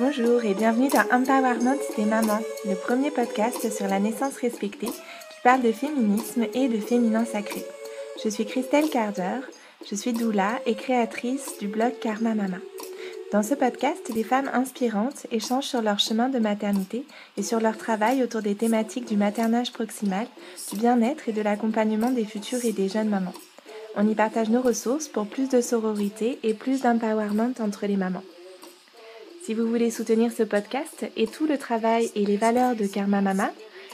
Bonjour et bienvenue dans Empowerment des mamans, le premier podcast sur la naissance respectée qui parle de féminisme et de féminin sacré. Je suis Christelle Carder, je suis doula et créatrice du blog Karma Mama. Dans ce podcast, des femmes inspirantes échangent sur leur chemin de maternité et sur leur travail autour des thématiques du maternage proximal, du bien-être et de l'accompagnement des futures et des jeunes mamans. On y partage nos ressources pour plus de sororité et plus d'empowerment entre les mamans. Si vous voulez soutenir ce podcast et tout le travail et les valeurs de Karma Mama,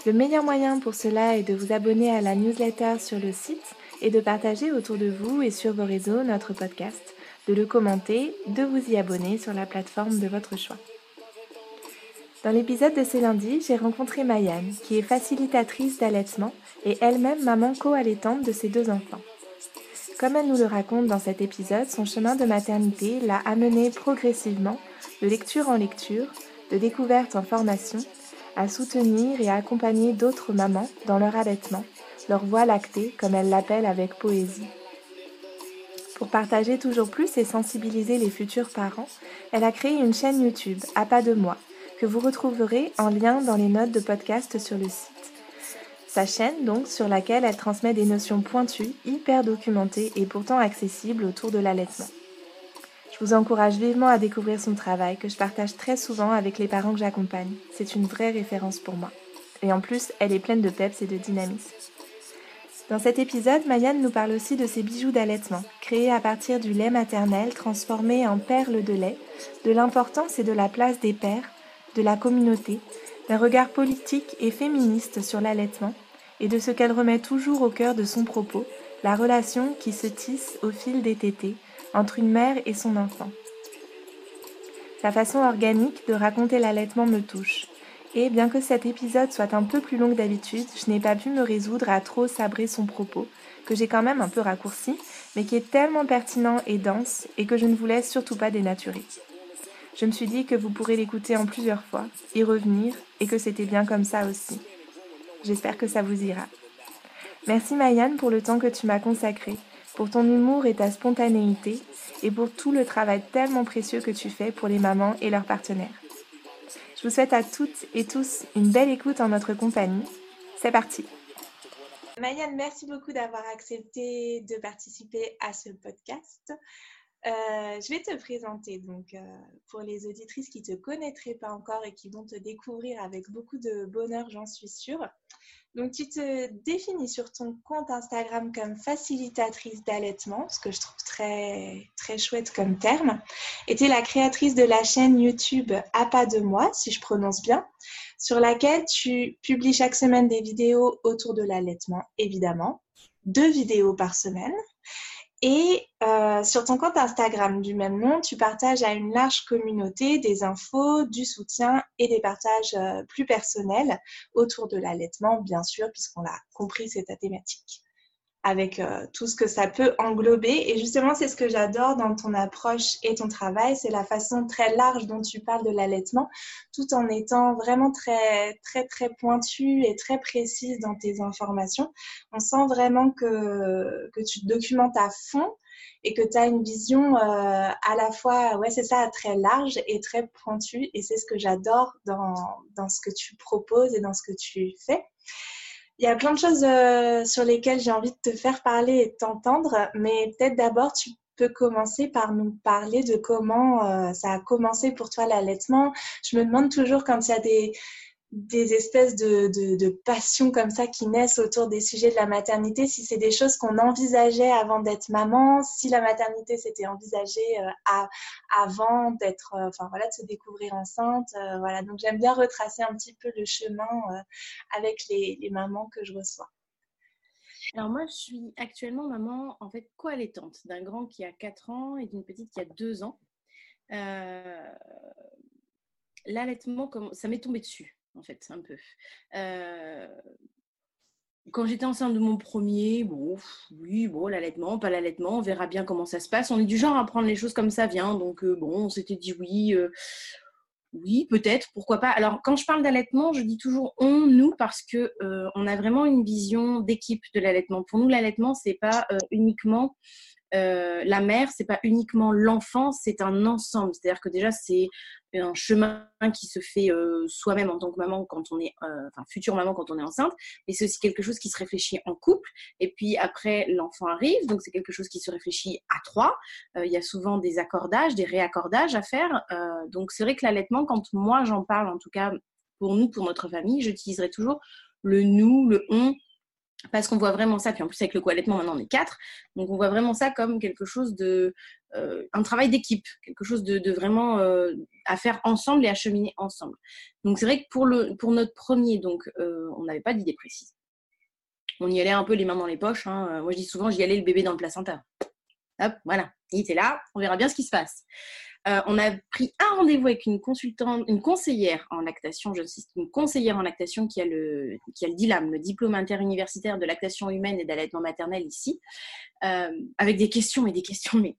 le meilleur moyen pour cela est de vous abonner à la newsletter sur le site et de partager autour de vous et sur vos réseaux notre podcast, de le commenter, de vous y abonner sur la plateforme de votre choix. Dans l'épisode de ce lundi, j'ai rencontré Mayanne, qui est facilitatrice d'allaitement et elle-même maman co-allaitante de ses deux enfants. Comme elle nous le raconte dans cet épisode, son chemin de maternité l'a amené progressivement, de lecture en lecture, de découverte en formation, à soutenir et à accompagner d'autres mamans dans leur allaitement, leur voie lactée, comme elle l'appelle avec poésie. Pour partager toujours plus et sensibiliser les futurs parents, elle a créé une chaîne YouTube, à pas de moi, que vous retrouverez en lien dans les notes de podcast sur le site. Sa chaîne, donc, sur laquelle elle transmet des notions pointues, hyper documentées et pourtant accessibles autour de l'allaitement. Je vous encourage vivement à découvrir son travail, que je partage très souvent avec les parents que j'accompagne. C'est une vraie référence pour moi. Et en plus, elle est pleine de peps et de dynamisme. Dans cet épisode, Mayanne nous parle aussi de ses bijoux d'allaitement, créés à partir du lait maternel transformé en perles de lait, de l'importance et de la place des pères, de la communauté, d'un regard politique et féministe sur l'allaitement et de ce qu'elle remet toujours au cœur de son propos, la relation qui se tisse au fil des tétés entre une mère et son enfant. Sa façon organique de raconter l'allaitement me touche. Et bien que cet épisode soit un peu plus long que d'habitude, je n'ai pas pu me résoudre à trop sabrer son propos, que j'ai quand même un peu raccourci, mais qui est tellement pertinent et dense et que je ne voulais surtout pas dénaturer. Je me suis dit que vous pourrez l'écouter en plusieurs fois, y revenir, et que c'était bien comme ça aussi. J'espère que ça vous ira. Merci Mayanne pour le temps que tu m'as consacré, pour ton humour et ta spontanéité, et pour tout le travail tellement précieux que tu fais pour les mamans et leurs partenaires. Je vous souhaite à toutes et tous une belle écoute en notre compagnie. C'est parti. Mayanne, merci beaucoup d'avoir accepté de participer à ce podcast. Euh, je vais te présenter donc euh, pour les auditrices qui ne te connaîtraient pas encore et qui vont te découvrir avec beaucoup de bonheur, j'en suis sûre. Donc tu te définis sur ton compte Instagram comme facilitatrice d'allaitement, ce que je trouve très très chouette comme terme. Et tu es la créatrice de la chaîne YouTube À pas de moi, si je prononce bien, sur laquelle tu publies chaque semaine des vidéos autour de l'allaitement, évidemment, deux vidéos par semaine. Et euh, sur ton compte Instagram du même nom, tu partages à une large communauté des infos, du soutien et des partages euh, plus personnels autour de l'allaitement, bien sûr, puisqu'on l'a compris, c'est ta thématique avec euh, tout ce que ça peut englober. Et justement, c'est ce que j'adore dans ton approche et ton travail, c'est la façon très large dont tu parles de l'allaitement, tout en étant vraiment très, très, très pointu et très précise dans tes informations. On sent vraiment que, que tu te documentes à fond et que tu as une vision euh, à la fois, ouais, c'est ça, très large et très pointue. Et c'est ce que j'adore dans, dans ce que tu proposes et dans ce que tu fais. Il y a plein de choses euh, sur lesquelles j'ai envie de te faire parler et de t'entendre, mais peut-être d'abord tu peux commencer par nous parler de comment euh, ça a commencé pour toi l'allaitement. Je me demande toujours quand il y a des, des espèces de, de, de passions comme ça qui naissent autour des sujets de la maternité, si c'est des choses qu'on envisageait avant d'être maman, si la maternité s'était envisagée euh, à, avant d'être, euh, enfin voilà, de se découvrir enceinte, euh, voilà. Donc j'aime bien retracer un petit peu le chemin avec les, les, mamans que je reçois. Alors moi, je suis actuellement maman en fait co-allaitante d'un grand qui a 4 ans et d'une petite qui a 2 ans. L'allaitement, ça m'est tombé dessus en fait, un peu. Euh, quand j'étais enceinte de mon premier, bon, oui, bon, l'allaitement, pas l'allaitement, on verra bien comment ça se passe. On est du genre à prendre les choses comme ça vient, donc euh, bon, on s'était dit oui, euh, oui, peut-être, pourquoi pas. Alors, quand je parle d'allaitement, je dis toujours on, nous, parce que on a vraiment une vision d'équipe de l'allaitement. Pour nous, l'allaitement, c'est pas uniquement euh, la mère, c'est pas uniquement l'enfant, c'est un ensemble. C'est-à-dire que déjà, c'est un chemin qui se fait euh, soi-même en tant que maman quand on est, euh, enfin, future maman quand on est enceinte, mais c'est aussi quelque chose qui se réfléchit en couple. Et puis après, l'enfant arrive, donc c'est quelque chose qui se réfléchit à trois. Il y a souvent des accordages, des réaccordages à faire. donc c'est vrai que l'allaitement, quand moi j'en parle, en tout cas pour nous, pour notre famille, j'utiliserai toujours le nous, le on, parce qu'on voit vraiment ça, puis en plus avec le co-allaitement maintenant on est quatre, donc on voit vraiment ça comme quelque chose de, euh, un travail d'équipe, quelque chose de, vraiment euh, à faire ensemble et à cheminer ensemble. Donc c'est vrai que pour, le, pour notre premier, donc euh, on n'avait pas d'idée précise. On y allait un peu les mains dans les poches. Hein. Moi je dis souvent j'y allais le bébé dans le placenta. Hop, voilà, il était là, on verra bien ce qui se passe. Euh, on a pris un rendez-vous avec une consultante, une conseillère en lactation, j'insiste, une conseillère en lactation qui a le, qui a le diplôme interuniversitaire de lactation humaine et d'allaitement maternel ici, euh, avec des questions, mais des questions, mais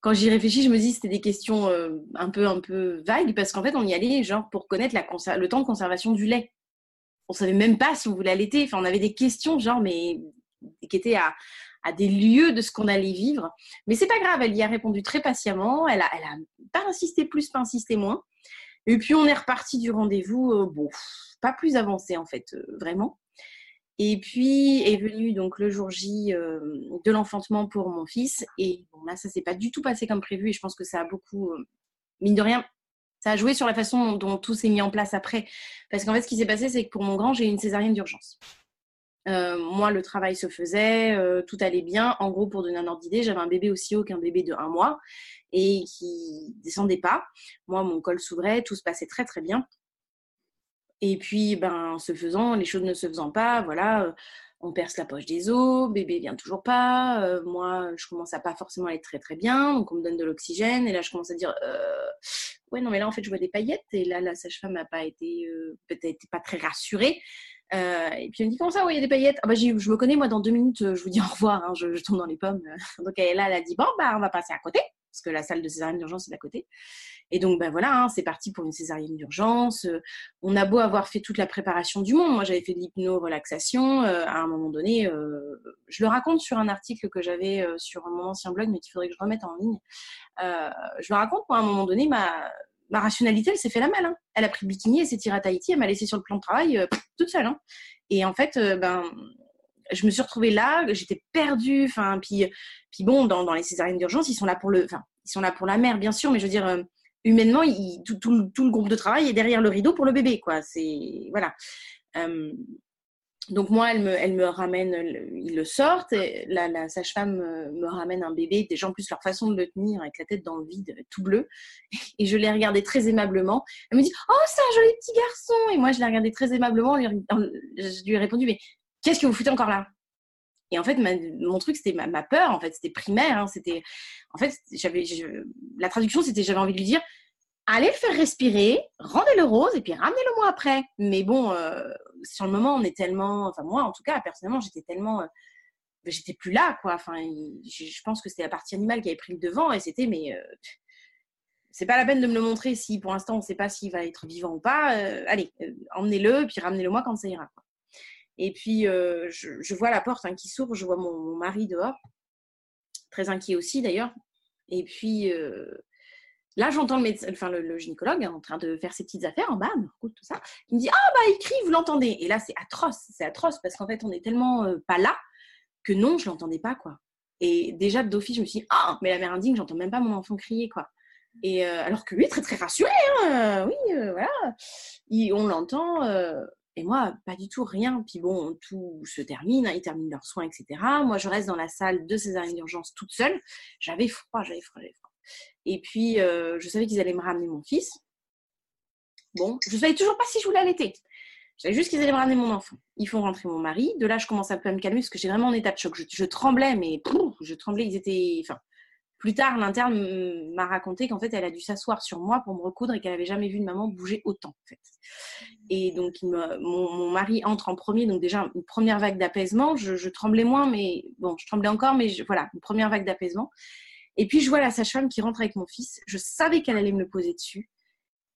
quand j'y réfléchis, je me dis c'était des questions euh, un peu un peu vagues parce qu'en fait on y allait genre pour connaître le temps de conservation du lait. On savait même pas si on voulait allaiter. Enfin, on avait des questions genre mais qui étaient à, à des lieux de ce qu'on allait vivre. Mais c'est pas grave, elle y a répondu très patiemment. Elle a, elle a pas insisté plus, pas insisté moins. Et puis on est reparti du rendez-vous, euh, bon, pas plus avancé en fait, euh, vraiment. Et puis est venu donc le jour J euh, de l'enfantement pour mon fils. Et là, ça s'est pas du tout passé comme prévu. Et je pense que ça a beaucoup, mine de rien, ça a joué sur la façon dont tout s'est mis en place après. Parce qu'en fait, ce qui s'est passé, c'est que pour mon grand, j'ai eu une césarienne d'urgence. Euh, moi, le travail se faisait, euh, tout allait bien. En gros, pour donner un ordre d'idée, j'avais un bébé aussi haut qu'un bébé de un mois et qui descendait pas. Moi, mon col s'ouvrait, tout se passait très très bien. Et puis, ben, se faisant, les choses ne se faisant pas, voilà, euh, on perce la poche des os, bébé vient toujours pas. moi, je commence à pas forcément être très très bien, donc on me donne de l'oxygène et là, je commence à dire, ouais, non, mais là, en fait, je vois des paillettes et là, la sage-femme n'a pas été, peut-être pas très rassurée. Euh, et puis elle me dit comment ça, oui, il y a des paillettes? Ah bah, je me connais, moi, dans deux minutes, je vous dis au revoir, hein, je, tombe dans les pommes. Donc elle, là, elle a dit bon, bah, on va passer à côté, parce que la salle de césarienne d'urgence est à côté. Et donc, ben voilà, hein, c'est parti pour une césarienne d'urgence. on a beau avoir fait toute la préparation du monde. Moi, j'avais fait de l'hypno-relaxation. Euh, à un moment donné, euh, je le raconte sur un article que j'avais sur mon ancien blog, mais qu'il faudrait que je remette en ligne. je le raconte, moi, à un moment donné, ma, ma rationalité, elle s'est fait la malle. Hein. Elle a pris le bikini, elle s'est tirée à Tahiti, elle m'a laissé sur le plan de travail euh, toute seule. Hein. Et en fait, euh, ben, je me suis retrouvée là, j'étais perdue. Enfin, puis, puis bon, dans, dans les césariennes d'urgence, ils sont là pour le, enfin, ils sont là pour la mère, bien sûr, mais je veux dire, euh, humainement, tout, tout, le groupe de travail est derrière le rideau pour le bébé, quoi. C'est voilà. Donc moi, elle me, ramène, ils le sortent, et la, sage-femme me, ramène un bébé, déjà en plus leur façon de le tenir avec la tête dans le vide, tout bleu, et je l'ai regardé très aimablement. Elle me dit « Oh, c'est un joli petit garçon !» Et moi, je l'ai regardé très aimablement, je lui ai répondu « Mais qu'est-ce que vous foutez encore là ?» Et en fait, mon truc, c'était ma, peur, en fait, c'était primaire, hein, c'était... En fait, j'avais, la traduction, c'était j'avais envie de lui dire allez le faire respirer, rendez-le rose et puis ramenez-le moi après. Mais bon, euh, sur le moment, on est tellement, enfin moi en tout cas, personnellement, j'étais tellement, euh, j'étais plus là quoi. Enfin, je, pense que c'était la partie animale qui avait pris le devant et c'était, mais euh, c'est pas la peine de me le montrer si pour l'instant on ne sait pas s'il va être vivant ou pas. allez, emmenez-le puis ramenez-le moi quand ça ira. Et puis je, vois la porte hein, qui s'ouvre, je vois mon, mari dehors, très inquiet aussi d'ailleurs. Et puis Là, j'entends le, médecin, enfin, le, gynécologue en train de faire ses petites affaires en bas, tout ça. Il me dit Ah, bah, il crie, vous l'entendez. Et là, c'est atroce, c'est atroce parce qu'en fait, on est tellement euh, pas là que non, je l'entendais pas, quoi. Et déjà, d'office, je me suis dit Ah, mais la mère indigne, j'entends même pas mon enfant crier, quoi. Et euh, alors que lui, très, très rassuré, hein, oui, euh, voilà. on l'entend. et moi, pas du tout, rien. Puis bon, tout se termine, hein, ils terminent leurs soins, etc. Moi, je reste dans la salle de césarienne d'urgence toute seule. J'avais froid, j'avais froid, j'avais froid. Et puis, euh, je savais qu'ils allaient me ramener mon fils. Bon, je ne savais toujours pas si je voulais allaiter. Je savais juste qu'ils allaient me ramener mon enfant. Ils font rentrer mon mari. De là, je commence un peu à me calmer parce que j'ai vraiment en état de choc. Je, tremblais, mais je tremblais. Ils étaient. Enfin, plus tard, l'interne m'a raconté qu'en fait, elle a dû s'asseoir sur moi pour me recoudre et qu'elle n'avait jamais vu une maman bouger autant. Et donc, mon, mari entre en premier. Donc, déjà, une première vague d'apaisement. Je, tremblais moins, mais bon, je tremblais encore, mais voilà, une première vague d'apaisement. Et puis, je vois la sage-femme qui rentre avec mon fils. Je savais qu'elle allait me le poser dessus.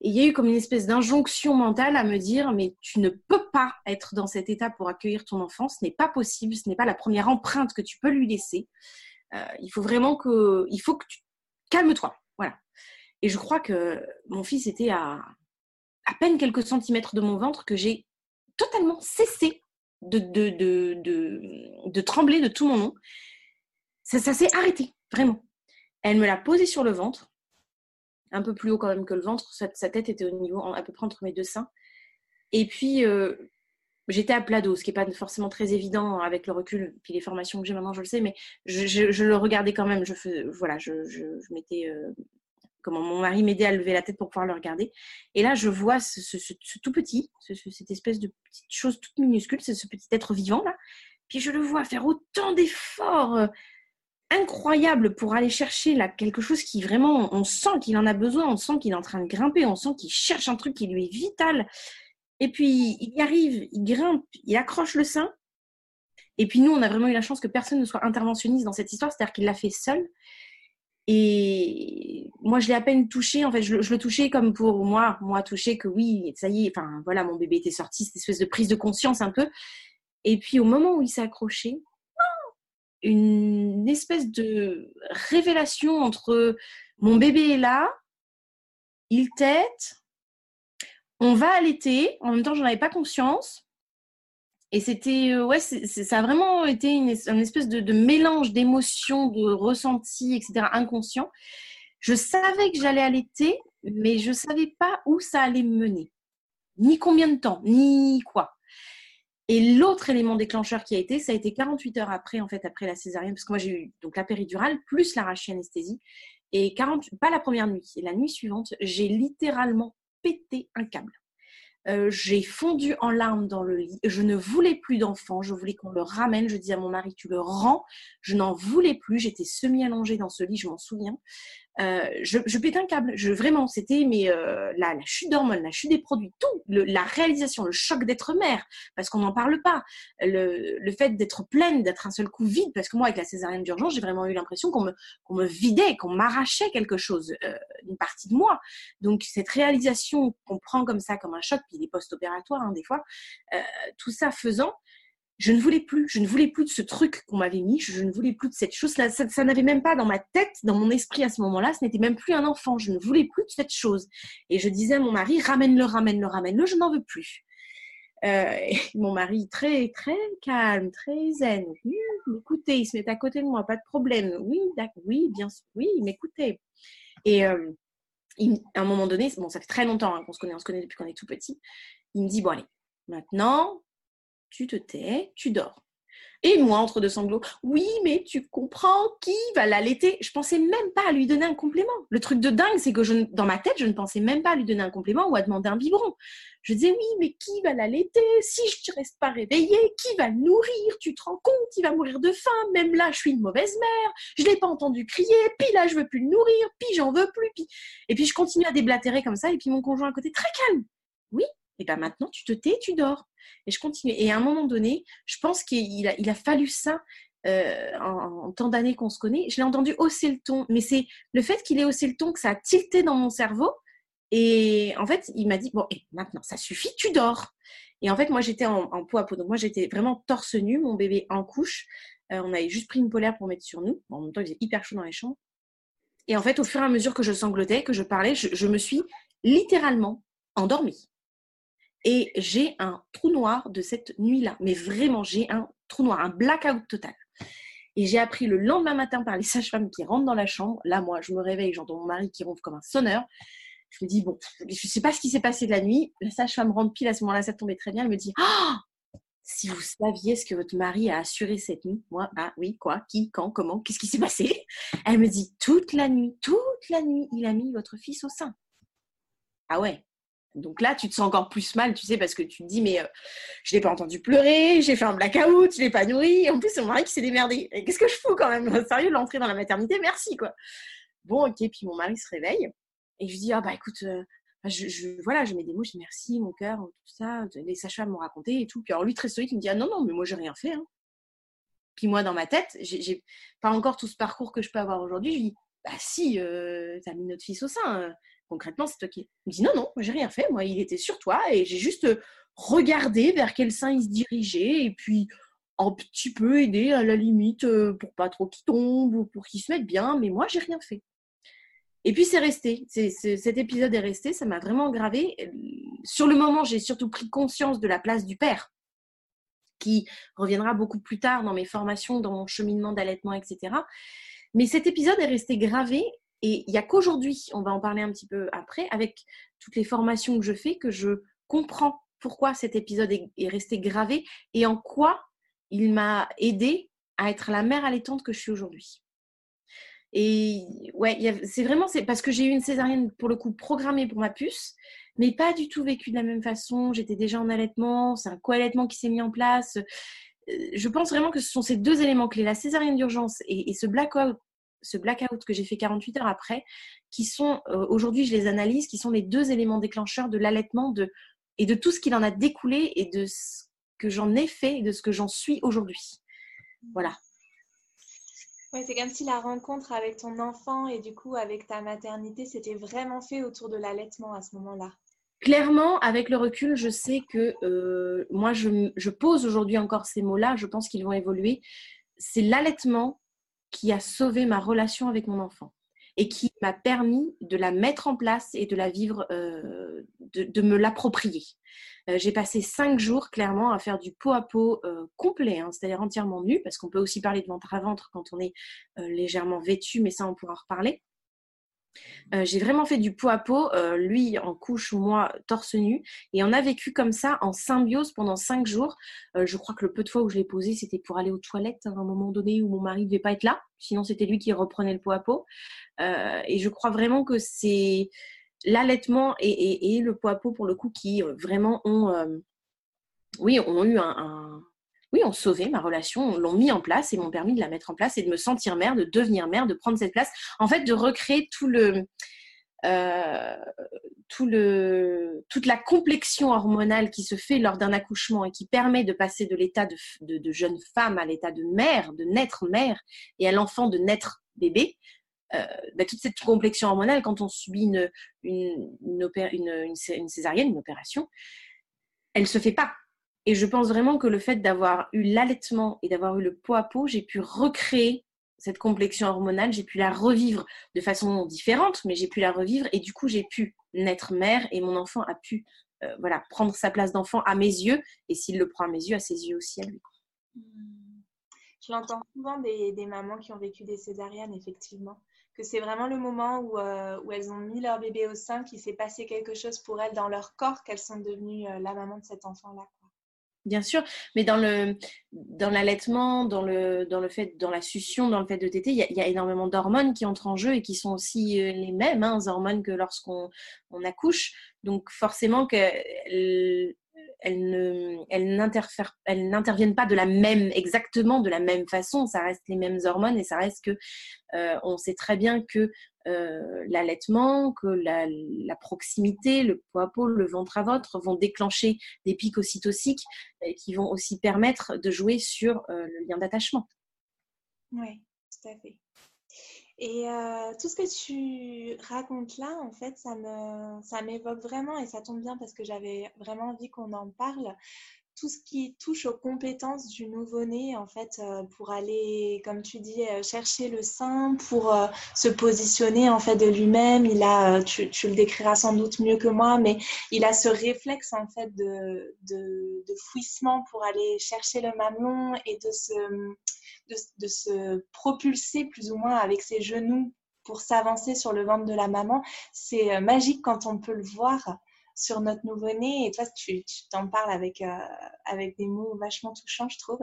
Et il y a eu comme une espèce d'injonction mentale à me dire, mais tu ne peux pas être dans cet état pour accueillir ton enfant. Ce n'est pas possible. Ce n'est pas la première empreinte que tu peux lui laisser. il faut vraiment que, il faut que tu calmes-toi. Voilà. Et je crois que mon fils était à à peine quelques centimètres de mon ventre que j'ai totalement cessé de, de, de, trembler de tout mon nom. Ça s'est arrêté, vraiment. Elle me l'a posé sur le ventre, un peu plus haut quand même que le ventre. Sa, tête était au niveau, à peu près entre mes deux seins. Et puis, euh, j'étais à plat dos, ce qui n'est pas forcément très évident avec le recul. Puis les formations que j'ai maintenant, je le sais, mais je, le regardais quand même. Je, fais, voilà, je, m'étais euh, comment mon mari m'aidait à lever la tête pour pouvoir le regarder. Et là, je vois ce, tout petit, cette espèce de petite chose toute minuscule, c'est ce petit être vivant là. Puis je le vois faire autant d'efforts incroyables pour aller chercher là quelque chose qui vraiment, on sent qu'il en a besoin, on sent qu'il est en train de grimper, on sent qu'il cherche un truc qui lui est vital. Et puis il y arrive, il grimpe, il accroche le sein. Et puis nous, on a vraiment eu la chance que personne ne soit interventionniste dans cette histoire, c'est-à-dire qu'il l'a fait seul. Et moi, je l'ai à peine touché. En fait, je, le touchais comme pour moi, moi toucher que oui, ça y est. Enfin, voilà, mon bébé était sorti, cette espèce de prise de conscience un peu. Et puis, au moment où il s'est accroché, une espèce de révélation entre mon bébé est là, il tête, on va allaiter. En même temps, j'en avais pas conscience. Et c'était, euh, ouais, ça a vraiment été une, espèce de, mélange d'émotions, de ressentis, etc., inconscient. Je savais que j'allais allaiter, mais je ne savais pas où ça allait me mener, ni combien de temps, ni quoi. Et l'autre élément déclencheur qui a été, ça a été 48 heures après, en fait, après la césarienne, parce que moi j'ai eu donc la péridurale plus l'arraché anesthésie. Et 40, pas la première nuit, la nuit suivante, j'ai littéralement pété un câble. Euh, j'ai fondu en larmes dans le lit. Je ne voulais plus d'enfant. Je voulais qu'on le ramène. Je disais à mon mari, tu le rends. Je n'en voulais plus. J'étais semi-allongée dans ce lit, je m'en souviens. Euh, je, je pétais un câble. Je, vraiment, c'était mais euh, la, la, chute d'hormones, la chute des produits, tout, la réalisation, le choc d'être mère, parce qu'on n'en parle pas, le, le fait d'être pleine, d'être un seul coup vide, parce que moi, avec la césarienne d'urgence, j'ai vraiment eu l'impression qu'on me, qu'on me vidait, qu'on m'arrachait quelque chose, euh, une partie de moi. Donc cette réalisation qu'on prend comme ça, comme un choc, les post-opératoires hein, des fois, euh, tout ça faisant, je ne voulais plus, je ne voulais plus de ce truc qu'on m'avait mis, je, ne voulais plus de cette chose. Ça, n'avait même pas dans ma tête, dans mon esprit à ce moment-là, ce n'était même plus un enfant. Je ne voulais plus de cette chose. Et je disais à mon mari, ramène-le, ramène-le, ramène-le, je n'en veux plus. Euh, mon mari, très, très calme, très zen. écoutez, il se met à côté de moi, pas de problème. Oui, oui, bien sûr, oui, m'écoutait. Et euh, à un moment donné, bon, ça fait très longtemps hein, qu'on se connaît, on se connaît depuis qu'on est tout petit. Il me dit, bon, allez, maintenant, tu te tais, tu dors. Et moi, entre deux sanglots, oui, mais tu comprends qui va l'allaiter Je pensais même pas à lui donner un complément. Le truc de dingue, c'est que je, dans ma tête, je ne pensais même pas à lui donner un complément ou à demander un biberon. Je disais, oui, mais qui va l'allaiter? Si je ne reste pas réveillée, qui va le nourrir? Tu te rends compte? Il va mourir de faim. Même là, je suis une mauvaise mère. Je ne l'ai pas entendu crier. Puis là, je veux plus le nourrir. Puis j'en veux plus. Puis... Et puis, je continue à déblatérer comme ça. Et puis, mon conjoint à côté, très calme. Oui, et bien maintenant, tu te tais, tu dors. Et je continue. Et à un moment donné, je pense qu'il a, fallu ça euh, en, tant d'années qu'on se connaît. Je l'ai entendu hausser le ton, mais c'est le fait qu'il ait haussé le ton que ça a tilté dans mon cerveau. Et en fait, il m'a dit Bon, et maintenant, ça suffit, tu dors. Et en fait, moi, j'étais en, en, peau à peau. Donc, moi, j'étais vraiment torse nu, mon bébé en couche. Euh, on avait juste pris une polaire pour mettre sur nous. en même temps, il faisait hyper chaud dans les chambres. Et en fait, au fur et à mesure que je sanglotais, que je parlais, je me suis littéralement endormie. Et j'ai un trou noir de cette nuit-là. Mais vraiment, j'ai un trou noir, un blackout total. Et j'ai appris le lendemain matin par les sages-femmes qui rentrent dans la chambre. Là, moi, je me réveille, j'entends mon mari qui ronfle comme un sonneur. Je me dis, bon, je ne sais pas ce qui s'est passé de la nuit. La sage-femme rentre pile à ce moment-là, ça tombait très bien. Elle me dit, ah, si vous saviez ce que votre mari a assuré cette nuit, moi, ah oui, quoi, qui, quand, comment, qu'est-ce qui s'est passé? Elle me dit, toute la nuit, toute la nuit, il a mis votre fils au sein. Ah ouais, donc là, tu te sens encore plus mal, tu sais, parce que tu te dis, mais euh, je l'ai pas entendu pleurer, j'ai fait un blackout, je l'ai pas nourri. En plus, c'est mon mari qui s'est démerdé. Qu'est-ce que je fous quand même? Sérieux, l'entrée dans la maternité, merci, quoi. Bon, ok, puis mon mari se réveille. Et je lui dis, ah bah écoute, euh, je, voilà, je mets des mots, je dis merci, mon cœur, tout ça. Les sages m'ont raconté et tout. Puis alors lui, très solide, il me dit, ah non, non, mais moi, j'ai rien fait. Hein. Puis moi, dans ma tête, j'ai pas encore tout ce parcours que je peux avoir aujourd'hui. Je lui dis, bah si, euh, t'as mis notre fils au sein concrètement, c'est toi qui. Il me dit non, non, j'ai rien fait. Moi, il était sur toi et j'ai juste regardé vers quel sein il se dirigeait. Et puis, un petit peu aider à la limite euh, pour pas trop qu'ils tombent ou pour qu'ils se mettent bien, mais moi, j'ai rien fait. Et puis c'est resté. cet épisode est resté, ça m'a vraiment gravé. Sur le moment, j'ai surtout pris conscience de la place du père, qui reviendra beaucoup plus tard dans mes formations, dans mon cheminement d'allaitement, etc. Mais cet épisode est resté gravé et il n'y a qu'aujourd'hui, on va en parler un petit peu après, avec toutes les formations que je fais, que je comprends pourquoi cet épisode est, est resté gravé et en quoi il m'a aidé à être la mère allaitante que je suis aujourd'hui. Et ouais, c'est vraiment parce que j'ai eu une césarienne pour le coup programmée pour ma puce, mais pas du tout vécue de la même façon. J'étais déjà en allaitement, c'est un co-allaitement qui s'est mis en place. Euh, je pense vraiment que ce sont ces deux éléments clés, la césarienne d'urgence et, ce blackout, ce blackout que j'ai fait 48 heures après, qui sont euh, aujourd'hui, je les analyse, qui sont les deux éléments déclencheurs de l'allaitement de, et de tout ce qu'il en a découlé et de ce que j'en ai fait et de ce que j'en suis aujourd'hui. Voilà. Ouais, c'est comme si la rencontre avec ton enfant et du coup avec ta maternité, c'était vraiment fait autour de l'allaitement à ce moment-là. Clairement, avec le recul, je sais que euh, moi, je, je pose aujourd'hui encore ces mots-là, je pense qu'ils vont évoluer. C'est l'allaitement qui a sauvé ma relation avec mon enfant et qui m'a permis de la mettre en place et de la vivre, euh, de, me l'approprier. Euh, j'ai passé cinq jours clairement à faire du pot à pot euh, complet, hein, c'est-à-dire entièrement nu, parce qu'on peut aussi parler de ventre à ventre quand on est légèrement vêtu, mais ça on pourra en reparler. Euh, j'ai vraiment fait du pot à pot, euh, lui en couche, moi torse nu, et on a vécu comme ça en symbiose pendant cinq jours. Euh, je crois que le peu de fois où je l'ai posé, c'était pour aller aux toilettes à un moment donné où mon mari ne devait pas être là, sinon c'était lui qui reprenait le pot à pot. et je crois vraiment que c'est l'allaitement et, le pot à pour le coup qui vraiment ont, oui, ont eu un oui, ont sauvé ma relation, l'ont mis en place et m'ont permis de la mettre en place et de me sentir mère, de devenir mère, de prendre cette place. En fait, de recréer tout le, euh, toute la complexion hormonale qui se fait lors d'un accouchement et qui permet de passer de l'état de, de, jeune femme à l'état de mère, de naître mère, et à l'enfant de naître bébé. Euh, bah, toute cette complexion hormonale, quand on subit une, une, une, une césarienne, une opération, elle ne se fait pas et je pense vraiment que le fait d'avoir eu l'allaitement et d'avoir eu le pot à pot, j'ai pu recréer cette complexion hormonale, j'ai pu la revivre de façon différente, mais j'ai pu la revivre et du coup j'ai pu naître mère et mon enfant a pu euh, voilà, prendre sa place d'enfant à mes yeux et s'il le prend à mes yeux, à ses yeux aussi à lui. Je l'entends souvent des, mamans qui ont vécu des césariennes, effectivement, que c'est vraiment le moment où, euh, où, elles ont mis leur bébé au sein, qu'il s'est passé quelque chose pour elles dans leur corps, qu'elles sont devenues euh, la maman de cet enfant-là. Bien sûr, mais dans le dans l'allaitement, dans le dans le fait dans la succion, dans le fait de téter, il y a, énormément d'hormones qui entrent en jeu et qui sont aussi euh, les mêmes hein, hormones que lorsqu'on on accouche. Donc forcément qu'elles elles ne elles n'interviennent pas de la même exactement de la même façon. Ça reste les mêmes hormones et ça reste que euh, on sait très bien que euh, l'allaitement, que la, proximité, le poids à peau, le ventre à ventre vont déclencher des pics ocytociques qui vont aussi permettre de jouer sur euh, le lien d'attachement. Oui, tout à fait. Et euh, tout ce que tu racontes là, en fait, ça me, ça m'évoque vraiment et ça tombe bien parce que j'avais vraiment envie qu'on en parle tout ce qui touche aux compétences du nouveau-né, en fait, euh, pour aller, comme tu dis, euh, chercher le sein, pour euh, se positionner en fait de lui-même. Il a, tu, le décriras sans doute mieux que moi, mais il a ce réflexe en fait de, de, fouissement pour aller chercher le mamelon et de se, de se propulser plus ou moins avec ses genoux pour s'avancer sur le ventre de la maman. C'est magique quand on peut le voir sur notre nouveau-né. Et toi, tu t'en parles avec, euh, avec des mots vachement touchants, je trouve.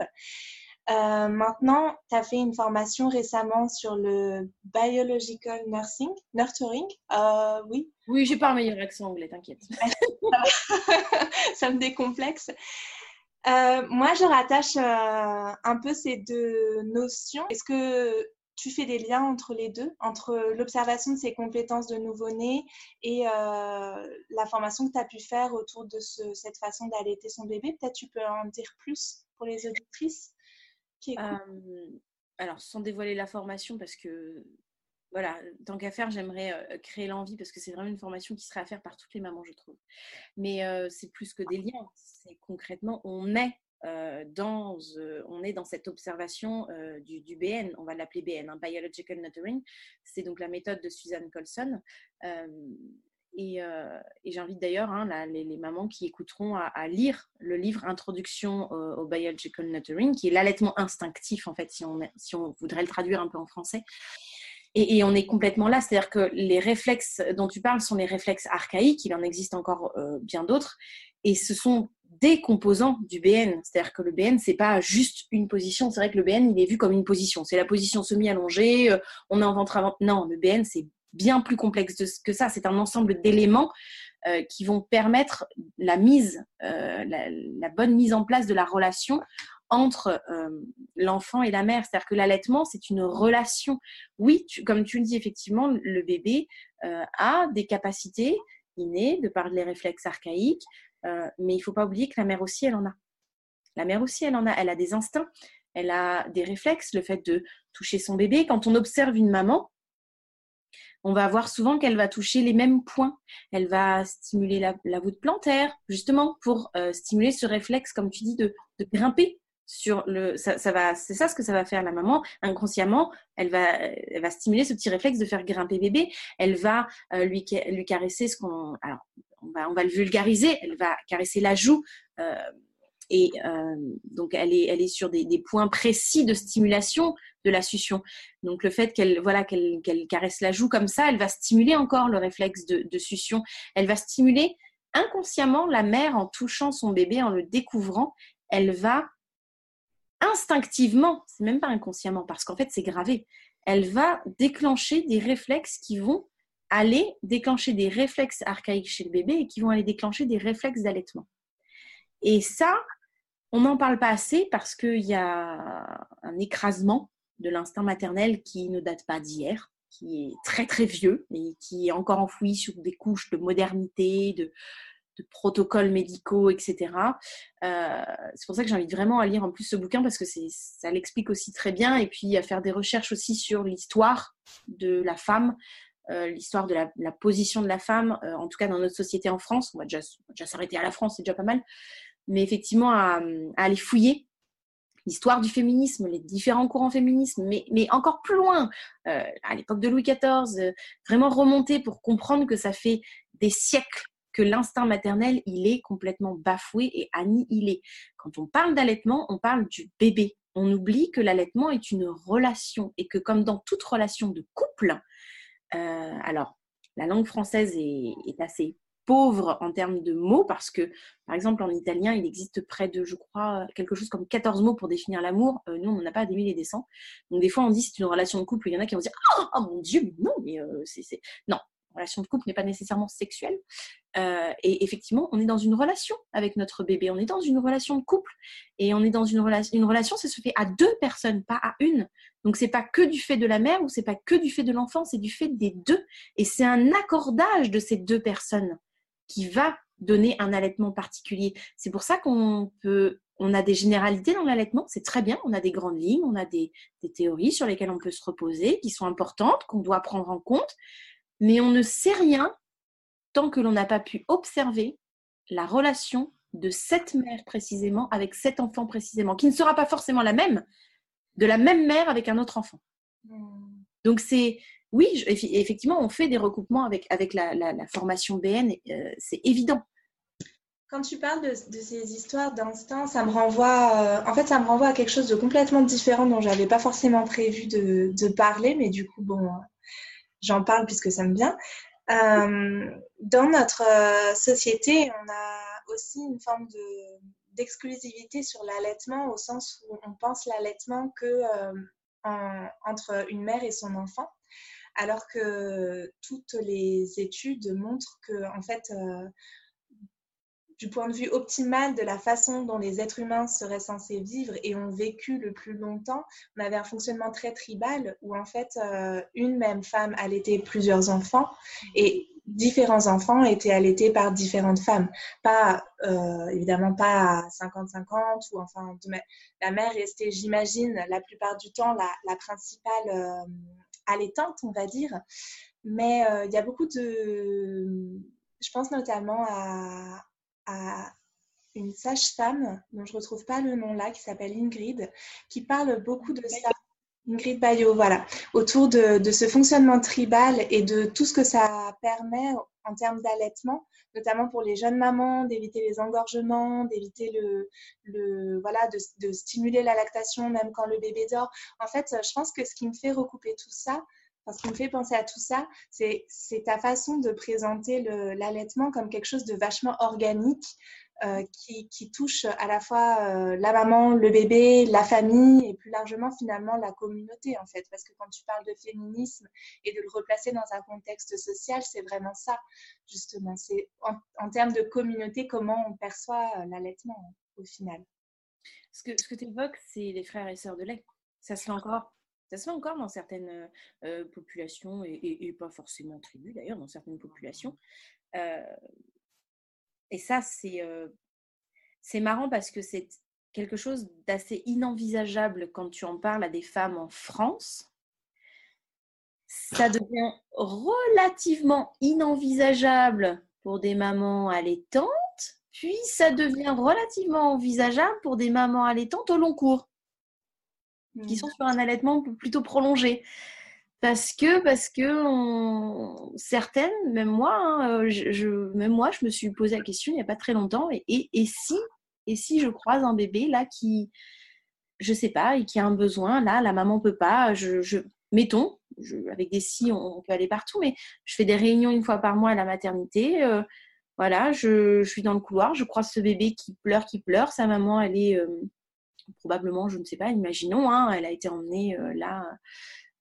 Euh, maintenant, tu as fait une formation récemment sur le biological nursing, nurturing. Euh, oui. Oui, j'ai pas un meilleur accent anglais, t'inquiète. Ça me décomplexe. moi, je rattache un peu ces deux notions. Est-ce que tu fais des liens entre les deux, entre l'observation de ses compétences de nouveau-né et euh, la formation que tu as pu faire autour de cette façon d'allaiter son bébé. Peut-être tu peux en dire plus pour les auditrices euh, Alors, sans dévoiler la formation, parce que voilà, tant qu'à faire, j'aimerais euh, créer l'envie parce que c'est vraiment une formation qui serait à faire par toutes les mamans, je trouve. Mais c'est plus que des liens. C'est concrètement, on est dans, on est dans cette observation du, BN, on va l'appeler BN, hein, Biological Nurturing. C'est donc la méthode de Suzanne Colson. Et, j'invite d'ailleurs hein, les, mamans qui écouteront à, lire le livre Introduction au, Biological Nurturing, qui est l'allaitement instinctif, en fait, si on, voudrait le traduire un peu en français. Et, on est complètement là, c'est-à-dire que les réflexes dont tu parles sont les réflexes archaïques, il en existe encore euh, bien d'autres, et ce sont des composants du BN. C'est-à-dire que le BN, c'est pas juste une position. C'est vrai que le BN, il est vu comme une position. C'est la position semi-allongée, euh, on a un ventre avant. Non, le BN, c'est bien plus complexe que ça. C'est un ensemble d'éléments euh, qui vont permettre la mise, la, bonne mise en place de la relation entre euh, l'enfant et la mère. C'est-à-dire que l'allaitement, c'est une relation. Oui, comme tu le dis, effectivement, le bébé euh, a des capacités innées de par les réflexes archaïques, euh, mais il ne faut pas oublier que la mère aussi, elle en a. La mère aussi, elle en a. Elle a des instincts, elle a des réflexes, le fait de toucher son bébé. Quand on observe une maman, on va voir souvent qu'elle va toucher les mêmes points. Elle va stimuler la, voûte plantaire, justement, pour stimuler ce réflexe, comme tu dis, de grimper sur le ça, va c'est ça ce que ça va faire la maman inconsciemment elle va elle va stimuler ce petit réflexe de faire grimper bébé elle va euh, lui lui caresser ce qu'on alors on va le vulgariser elle va caresser la joue euh, et euh, donc elle est sur des, points précis de stimulation de la succion. Donc le fait qu'elle voilà qu'elle caresse la joue comme ça elle va stimuler encore le réflexe de, de succion. Elle va stimuler inconsciemment la mère en touchant son bébé en le découvrant. Elle va instinctivement, c'est même pas inconsciemment, parce qu'en fait c'est gravé, elle va déclencher des réflexes qui vont aller déclencher des réflexes archaïques chez le bébé et qui vont aller déclencher des réflexes d'allaitement. Et ça, on n'en parle pas assez parce qu'il y a un écrasement de l'instinct maternel qui ne date pas d'hier, qui est très très vieux et qui est encore enfoui sur des couches de modernité, de, protocoles médicaux, etc. Euh, c'est pour ça que j'invite vraiment à lire en plus ce bouquin parce que ça l'explique aussi très bien et puis à faire des recherches aussi sur l'histoire de la femme, l'histoire de la, position de la femme, euh, en tout cas dans notre société en France. On va déjà, s'arrêter à la France, c'est déjà pas mal. Mais effectivement, à, aller fouiller l'histoire du féminisme, les différents courants féminisme, mais, mais encore plus loin, à l'époque de Louis XIV, vraiment remonter pour comprendre que ça fait des siècles que l'instinct maternel, il est complètement bafoué et annihilé. Quand on parle d'allaitement, on parle du bébé. On oublie que l'allaitement est une relation et que comme dans toute relation de couple, euh, alors la langue française est, assez pauvre en termes de mots parce que, par exemple, en italien, il existe près de, je crois, quelque chose comme 14 mots pour définir l'amour. Euh, nous, on n'en a pas des milliers et des cents. Donc, des fois, on dit c'est une relation de couple. Il y en a qui vont dire oh, oh mon Dieu, non, mais euh, c'est. Non, relation de couple n'est pas nécessairement sexuelle. Euh, et effectivement, on est dans une relation avec notre bébé, on est dans une relation de couple. Et on est dans une, relation, une relation, ça se fait à deux personnes, pas à une. Donc, c'est pas que du fait de la mère ou c'est pas que du fait de l'enfant, c'est du fait des deux. Et c'est un accordage de ces deux personnes qui va donner un allaitement particulier. C'est pour ça qu'on peut, on a des généralités dans l'allaitement, c'est très bien, on a des grandes lignes, on a des, des théories sur lesquelles on peut se reposer, qui sont importantes, qu'on doit prendre en compte mais on ne sait rien tant que l'on n'a pas pu observer la relation de cette mère précisément avec cet enfant précisément, qui ne sera pas forcément la même, de la même mère avec un autre enfant. Hmm. Donc c'est, oui, effectivement, on fait des recoupements avec, avec la, formation BN, euh, c'est évident. Quand tu parles de, ces histoires d'instinct, ça me renvoie, euh, en fait, ça me renvoie à quelque chose de complètement différent dont j'avais pas forcément prévu de, de, parler, mais du coup, bon, j'en parle puisque ça me vient. Euh, dans notre euh, société, on a aussi une forme d'exclusivité sur l'allaitement au sens où on pense l'allaitement que euh, entre une mère et son enfant, alors que toutes les études montrent que en fait du point de vue optimal de la façon dont les êtres humains seraient censés vivre et ont vécu le plus longtemps, on avait un fonctionnement très tribal où en fait euh, une même femme allaitait plusieurs enfants et différents enfants étaient allaités par différentes femmes. Pas euh, évidemment pas à 50-50 ou enfin la mère restait, j'imagine, la plupart du temps la, principale euh, allaitante, on va dire. Mais il y a beaucoup de je pense notamment à, une sage-femme, dont je ne retrouve pas le nom là, qui s'appelle Ingrid, qui parle beaucoup de ça. Ingrid Bayo, voilà, autour de, de, ce fonctionnement tribal et de tout ce que ça permet en termes d'allaitement, notamment pour les jeunes mamans, d'éviter les engorgements, d'éviter le, le, voilà, de, stimuler la lactation même quand le bébé dort. En fait, je pense que ce qui me fait recouper tout ça, ce qui me fait penser à tout ça, c'est ta façon de présenter l'allaitement comme quelque chose de vachement organique, euh, qui, qui, touche à la fois euh, la maman, le bébé, la famille et plus largement finalement la communauté en fait. Parce que quand tu parles de féminisme et de le replacer dans un contexte social, c'est vraiment ça justement. C'est en, en, termes de communauté comment on perçoit euh, l'allaitement au final. Ce que, ce que tu évoques, c'est les frères et sœurs de lait. Ça se fait encore ça se fait encore dans certaines euh, populations, et, pas forcément tribus d'ailleurs, dans certaines populations. Euh, et ça, c'est euh, c'est marrant parce que c'est quelque chose d'assez inenvisageable quand tu en parles à des femmes en France. Ça devient relativement inenvisageable pour des mamans allaitantes, puis ça devient relativement envisageable pour des mamans allaitantes au long cours, qui mmh. sont sur un allaitement plutôt prolongé. Parce que, parce que on... certaines, même moi, hein, euh, je, même moi, je me suis posé la question il n'y a pas très longtemps. Et, et, si, et si je croise un bébé là qui, je sais pas, et qui a un besoin, là, la maman peut pas, je, je mettons, je, avec des si, on, peut aller partout, mais je fais des réunions une fois par mois à la maternité. Euh, voilà, je, je, suis dans le couloir, je croise ce bébé qui pleure, qui pleure. Sa maman, elle est euh, probablement, je ne sais pas, imaginons, hein, elle a été emmenée là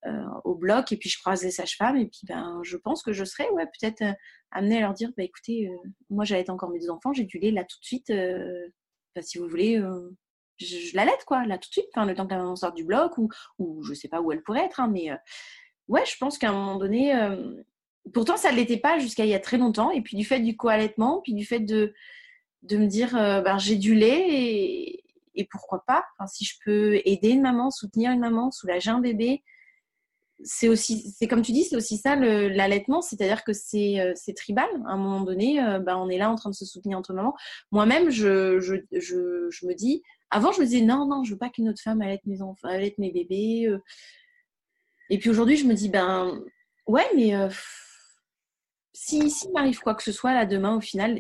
euh, au bloc et puis je croise les sages-femmes et puis ben je pense que je serais ouais peut-être euh, amenée à leur dire bah écoutez euh, moi j'allais encore mes deux enfants j'ai du lait là tout de suite si vous voulez je, je l'allaite quoi là tout de suite le temps que la maman sorte du bloc ou ou je sais pas où elle pourrait être hein, mais ouais je pense qu'à un moment donné pourtant ça ne l'était pas jusqu'à il y a très longtemps et puis du fait du co-allaitement puis du fait de de me dire ben j'ai du lait et, et pourquoi pas si je peux aider une maman soutenir une maman soulager un bébé c'est aussi, c'est comme tu dis, c'est aussi ça l'allaitement, c'est-à-dire que c'est euh, tribal. À un moment donné, bah, on est là en train de se soutenir entre mamans. Moi-même, je, je, je, je, me dis, avant, je me disais non, non, je veux pas qu'une autre femme allaite mes enfants, allaite mes bébés. Euh. Et puis aujourd'hui, je me dis, ben ouais, mais si s'il m'arrive quoi que ce soit là demain, au final,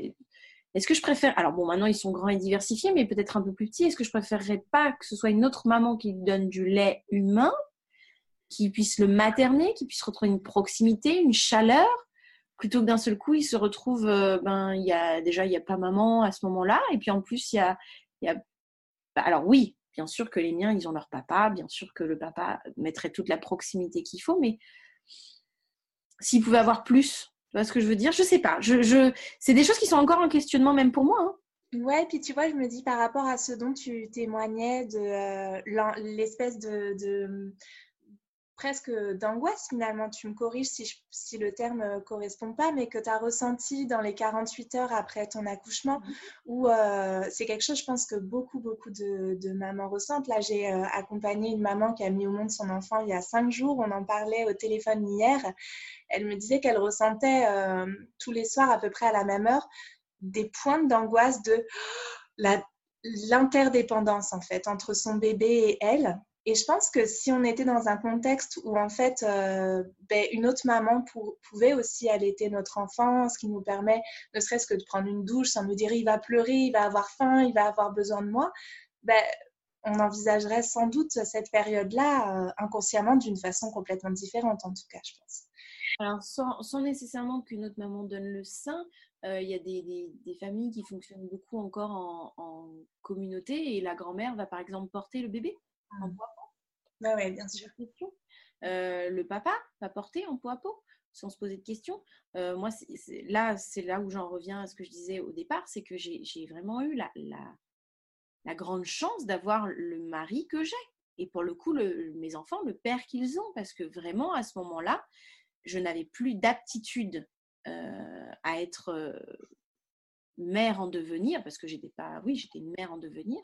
est-ce que je préfère, alors bon, maintenant ils sont grands et diversifiés, mais peut-être un peu plus petits, est-ce que je préférerais pas que ce soit une autre maman qui donne du lait humain qui puisse le materner, qui puisse retrouver une proximité, une chaleur, plutôt que d'un seul coup, il se retrouve, euh, ben, il y a déjà, il n'y a pas maman à ce moment-là, et puis en plus, il y a, bah, alors oui, bien sûr que les miens, ils ont leur papa, bien sûr que le papa mettrait toute la proximité qu'il faut, mais s'il pouvait avoir plus, tu vois ce que je veux dire? Je sais pas. C'est des choses qui sont encore en questionnement même pour moi. Hein. Ouais, puis tu vois, je me dis par rapport à ce dont tu témoignais de euh, l'espèce de, presque d'angoisse finalement. Tu me corriges si, si le terme ne correspond pas, mais que tu as ressenti dans les 48 heures après ton accouchement, mhm. où euh, c'est quelque chose, je pense, que beaucoup, beaucoup de, mamans ressentent. Là, j'ai euh, accompagné une maman qui a mis au monde son enfant il y a cinq jours. On en parlait au téléphone hier. Elle me disait qu'elle ressentait euh, tous les soirs, à peu près à la même heure, des pointes d'angoisse de l'interdépendance en fait entre son bébé et elle et je pense que si on était dans un contexte où en fait euh, ben, une autre maman pouvait aussi allaiter notre enfant, ce qui nous permet ne serait-ce que de prendre une douche sans nous dire il va pleurer, il va avoir faim, il va avoir besoin de moi, ben, on envisagerait sans doute cette période-là euh, inconsciemment d'une façon complètement différente en tout cas, je pense. Alors sans, nécessairement qu'une autre maman donne le sein, euh, il y a des, familles qui fonctionnent beaucoup encore en, en communauté et la grand-mère va par exemple porter le bébé en bah ouais, bien sûr. Euh, le papa va porter en poids à peau sans se poser de questions. Euh, moi, là, c'est là où j'en reviens à ce que je disais au départ, c'est que j'ai vraiment eu la, la, la grande chance d'avoir le mari que j'ai. Et pour le coup, le, mes enfants, le père qu'ils ont, parce que vraiment, à ce moment-là, je n'avais plus d'aptitude euh, à être mère en devenir, parce que j'étais pas, oui, j'étais une mère en devenir,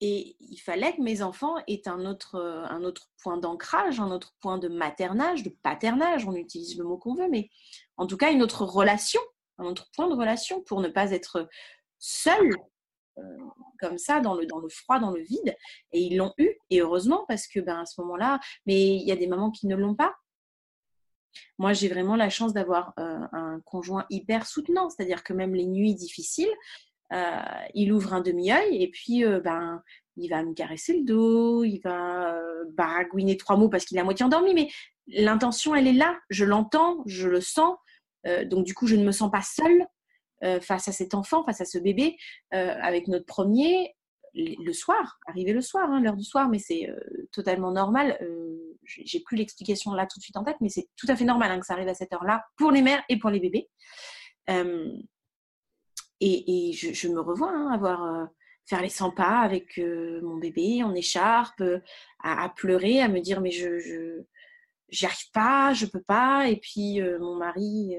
et il fallait que mes enfants aient un autre, euh, un autre point d'ancrage, un autre point de maternage, de paternage, on utilise le mot qu'on veut, mais en tout cas une autre relation, un autre point de relation pour ne pas être seul comme ça, dans le, froid, dans le vide. Et ils l'ont eu, et heureusement, parce que ben, à ce moment-là, mais il y a des mamans qui ne l'ont pas. Moi, j'ai vraiment la chance d'avoir un conjoint hyper soutenant, c'est-à-dire que même les nuits difficiles, il ouvre un demi-œil et puis ben, il va me caresser le dos, il va baragouiner trois mots parce qu'il est à moitié endormi, mais l'intention, elle est là, je l'entends, je le sens, donc du coup, je ne me sens pas seule face à cet enfant, face à ce bébé, avec notre premier, le soir, arrivé le soir, hein, l'heure du soir, mais c'est totalement normal. J'ai plus l'explication là tout de suite en tête, mais c'est tout à fait normal hein, que ça arrive à cette heure-là pour les mères et pour les bébés. Et, je, me revois hein, avoir faire les 100 pas avec mon bébé en écharpe, à, pleurer, à me dire mais je, je j'y arrive pas, je peux pas. Et puis mon mari,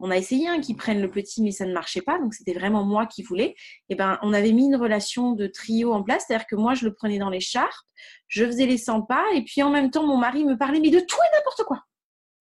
on a essayé hein, qu'il prenne le petit, mais ça ne marchait pas. Donc c'était vraiment moi qui voulais. Et ben on avait mis une relation de trio en place, c'est-à-dire que moi je le prenais dans l'écharpe, je faisais les 100 pas, et puis en même temps mon mari me parlait mais de tout et n'importe quoi,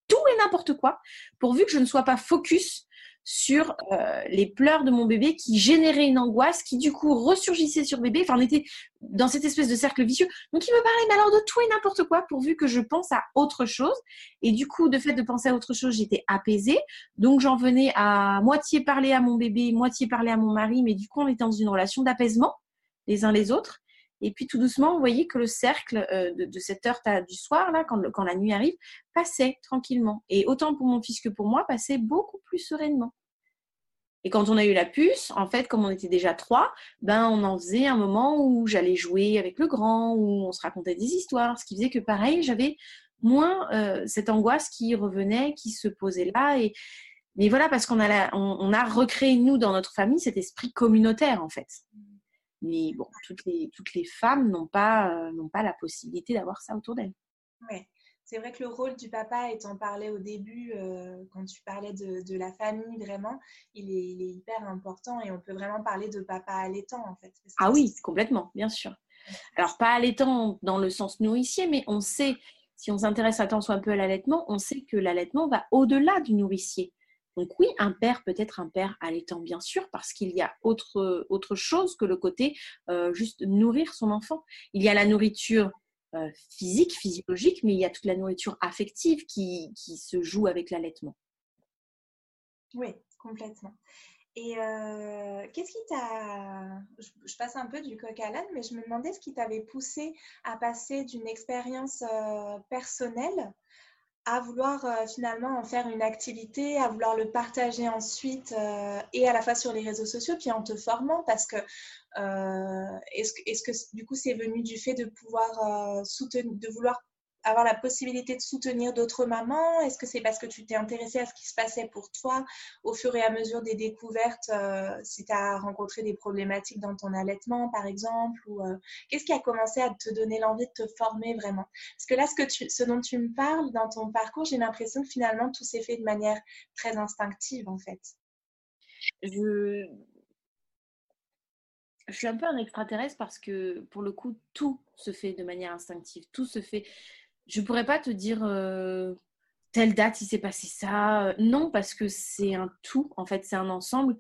tout et n'importe quoi, pourvu que je ne sois pas focus sur euh, les pleurs de mon bébé qui généraient une angoisse qui du coup ressurgissait sur bébé. Enfin, on était dans cette espèce de cercle vicieux. Donc, il me parlait, mais de tout et n'importe quoi, pourvu que je pense à autre chose. Et du coup, de fait de penser à autre chose, j'étais apaisée. Donc, j'en venais à moitié parler à mon bébé, moitié parler à mon mari, mais du coup, on était dans une relation d'apaisement les uns les autres. Et puis tout doucement, vous voyez que le cercle euh, de, cette heure du soir, là, quand, la nuit arrive, passait tranquillement. Et autant pour mon fils que pour moi, passait beaucoup plus sereinement. Et quand on a eu la puce, en fait, comme on était déjà trois, ben on en faisait un moment où j'allais jouer avec le grand, où on se racontait des histoires, ce qui faisait que pareil, j'avais moins euh, cette angoisse qui revenait, qui se posait là. Et mais voilà, parce qu'on a, a recréé nous dans notre famille cet esprit communautaire en fait. Mais bon, toutes les, toutes les femmes n'ont pas, euh, n'ont pas la possibilité d'avoir ça autour d'elles. Oui, c'est vrai que le rôle du papa, étant parlé au début, euh, quand tu parlais de, de, la famille, vraiment, il est, il est, hyper important et on peut vraiment parler de papa allaitant en fait. Ah oui, complètement, bien sûr. Alors, pas allaitant dans le sens nourricier, mais on sait, si on s'intéresse à soit un peu à l'allaitement, on sait que l'allaitement va au-delà du nourricier. Donc oui, un père peut être un père allaitant, bien sûr, parce qu'il y a autre, autre chose que le côté euh, juste nourrir son enfant. Il y a la nourriture euh, physique, physiologique, mais il y a toute la nourriture affective qui, qui se joue avec l'allaitement. Oui, complètement. Et euh, qu'est-ce qui t'a... Je, passe un peu du coq à l'âne, mais je me demandais ce qui t'avait poussé à passer d'une expérience personnelle à vouloir euh, finalement en faire une activité, à vouloir le partager ensuite euh, et à la fois sur les réseaux sociaux, puis en te formant parce que euh, est-ce que, est que, du coup c'est venu du fait de pouvoir soutenir, de vouloir avoir la possibilité de soutenir d'autres mamans? Est-ce que c'est parce que tu t'es intéressée à ce qui se passait pour toi au fur et à mesure des découvertes euh, Si tu as rencontré des problématiques dans ton allaitement, par exemple ou euh, Qu'est-ce qui a commencé à te donner l'envie de te former vraiment? Parce que là, ce, dont tu me parles dans ton parcours, j'ai l'impression que finalement, tout s'est fait de manière très instinctive, en fait. Je... Je suis un peu un extraterrestre parce que pour le coup, tout se fait de manière instinctive. Tout se fait je pourrais pas te dire euh, telle date il s'est passé ça. Non, parce que c'est un tout, en fait, c'est un ensemble.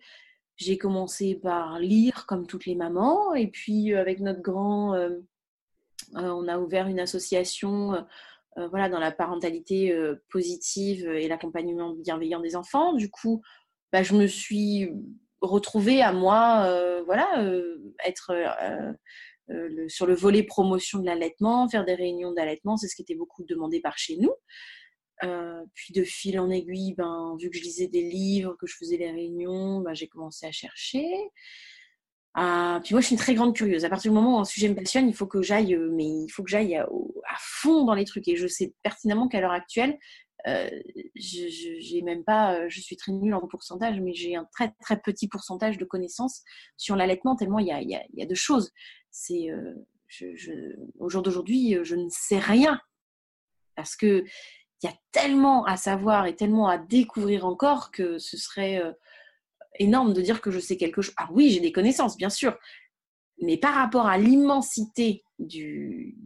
J'ai commencé par lire comme toutes les mamans, et puis euh, avec notre grand, euh, on a ouvert une association voilà, dans la parentalité positive et l'accompagnement bienveillant des enfants. Du coup, bah, je me suis retrouvée à moi, voilà, être euh, sur le volet promotion de l'allaitement, faire des réunions d'allaitement, c'est ce qui était beaucoup demandé par chez nous. Euh, puis de fil en aiguille, ben, vu que je lisais des livres, que je faisais les réunions, ben, j'ai commencé à chercher. Ah, puis moi, je suis une très grande curieuse. À partir du moment où un sujet me passionne, il faut que j'aille, euh, mais il faut que j'aille à, fond dans les trucs. Et je sais pertinemment qu'à l'heure actuelle, je, j'ai même pas, je suis très nulle en pourcentage, mais j'ai un très très petit pourcentage de connaissances sur l'allaitement tellement il y a, il y a, de choses c'est euh, au jour d'aujourd'hui, euh, je ne sais rien parce que il y a tellement à savoir et tellement à découvrir encore que ce serait euh, énorme de dire que je sais quelque chose. Ah oui, j'ai des connaissances, bien sûr, mais par rapport à l'immensité du,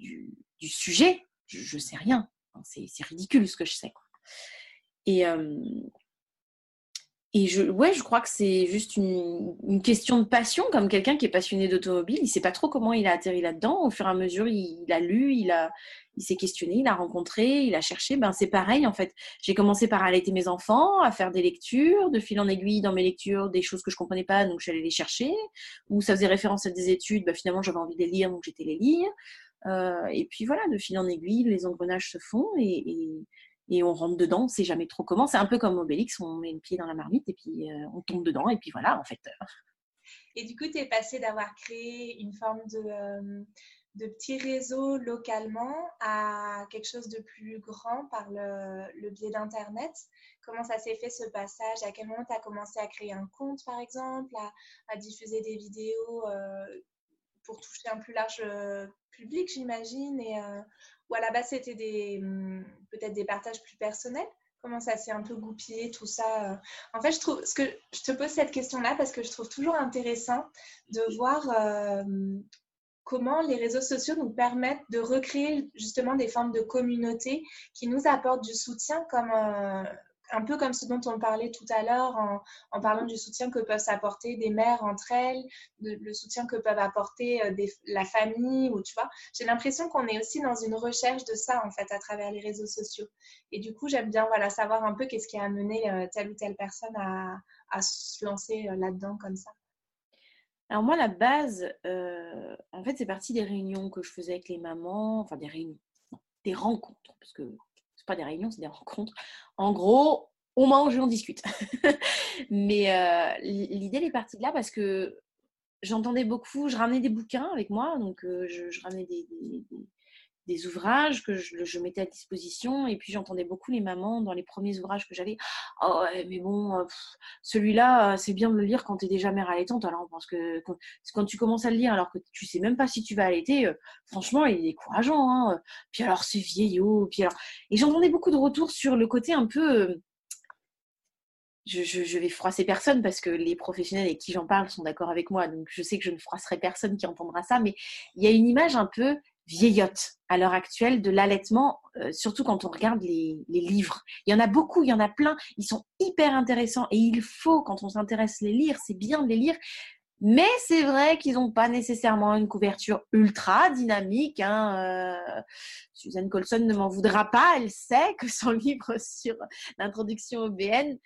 sujet, je ne sais rien. C'est ridicule ce que je sais. Et, et je, ouais, je crois que c'est juste une, question de passion, comme quelqu'un qui est passionné d'automobile. Il ne sait pas trop comment il a atterri là-dedans. Au fur et à mesure, il, a lu, il, a, il s'est questionné, il a rencontré, il a cherché. Ben, c'est pareil, en fait. J'ai commencé par allaiter mes enfants, à faire des lectures, de fil en aiguille dans mes lectures, des choses que je comprenais pas, donc j'allais les chercher. Ou ça faisait référence à des études, ben, finalement, j'avais envie de les lire, donc j'étais les lire. Euh, et puis voilà, de fil en aiguille, les engrenages se font et, et on rentre dedans, on sait jamais trop comment. C'est un peu comme Obélix, on met le pied dans la marmite et puis euh, on tombe dedans et puis voilà en fait. Et du coup, tu es passé d'avoir créé une forme de, euh, de petit réseau localement à quelque chose de plus grand par le, biais d'Internet. Comment ça s'est fait ce passage? À quel moment tu as commencé à créer un compte par exemple, à, diffuser des vidéos euh, pour toucher un plus large public, j'imagine, et ou à la base c'était des hum, peut-être des partages plus personnels? Comment ça s'est un peu goupillé tout ça euh? En fait, je trouve ce que je te pose cette question-là parce que je trouve toujours intéressant de voir euh, comment les réseaux sociaux nous permettent de recréer justement des formes de communauté qui nous apportent du soutien comme euh, un peu comme ce dont on parlait tout à l'heure en, parlant du soutien que peuvent s'apporter des mères entre elles, le soutien que peuvent apporter euh, la famille, ou tu vois. J'ai l'impression qu'on est aussi dans une recherche de ça en fait à travers les réseaux sociaux. Et du coup, j'aime bien voilà savoir un peu qu'est-ce qui a amené euh, telle ou telle personne à, se lancer euh, là-dedans comme ça. Alors moi, la base, en fait, c'est parti des réunions que je faisais avec les mamans, enfin des réunions, des rencontres, parce que pas des réunions, c'est des rencontres. En gros, on mange et on discute. Mais euh, l'idée, elle est partie de là parce que j'entendais beaucoup, je ramenais des bouquins avec moi, donc euh, je, ramenais des, des ouvrages que je, mettais à disposition. Et puis j'entendais beaucoup les mamans dans les premiers ouvrages que j'avais. Oh mais bon, euh, celui-là, euh, c'est bien de le lire quand tu es déjà mère allaitante. Alors parce que quand, tu commences à le lire alors que tu sais même pas si tu vas allaiter, euh, franchement, il est décourageant. Hein. Puis alors c'est vieillot. Puis alors... Et j'entendais beaucoup de retours sur le côté un peu. Je, je, vais froisser personne parce que les professionnels avec qui j'en parle sont d'accord avec moi. Donc je sais que je ne froisserai personne qui entendra ça. Mais il y a une image un peu vieillotte à l'heure actuelle de l'allaitement, euh, surtout quand on regarde les, livres. Il y en a beaucoup, il y en a plein, ils sont hyper intéressants et il faut, quand on s'intéresse, les lire, c'est bien de les lire. Mais c'est vrai qu'ils n'ont pas nécessairement une couverture ultra dynamique. Hein. Euh, Suzanne Colson ne m'en voudra pas, elle sait que son livre sur l'introduction au BN,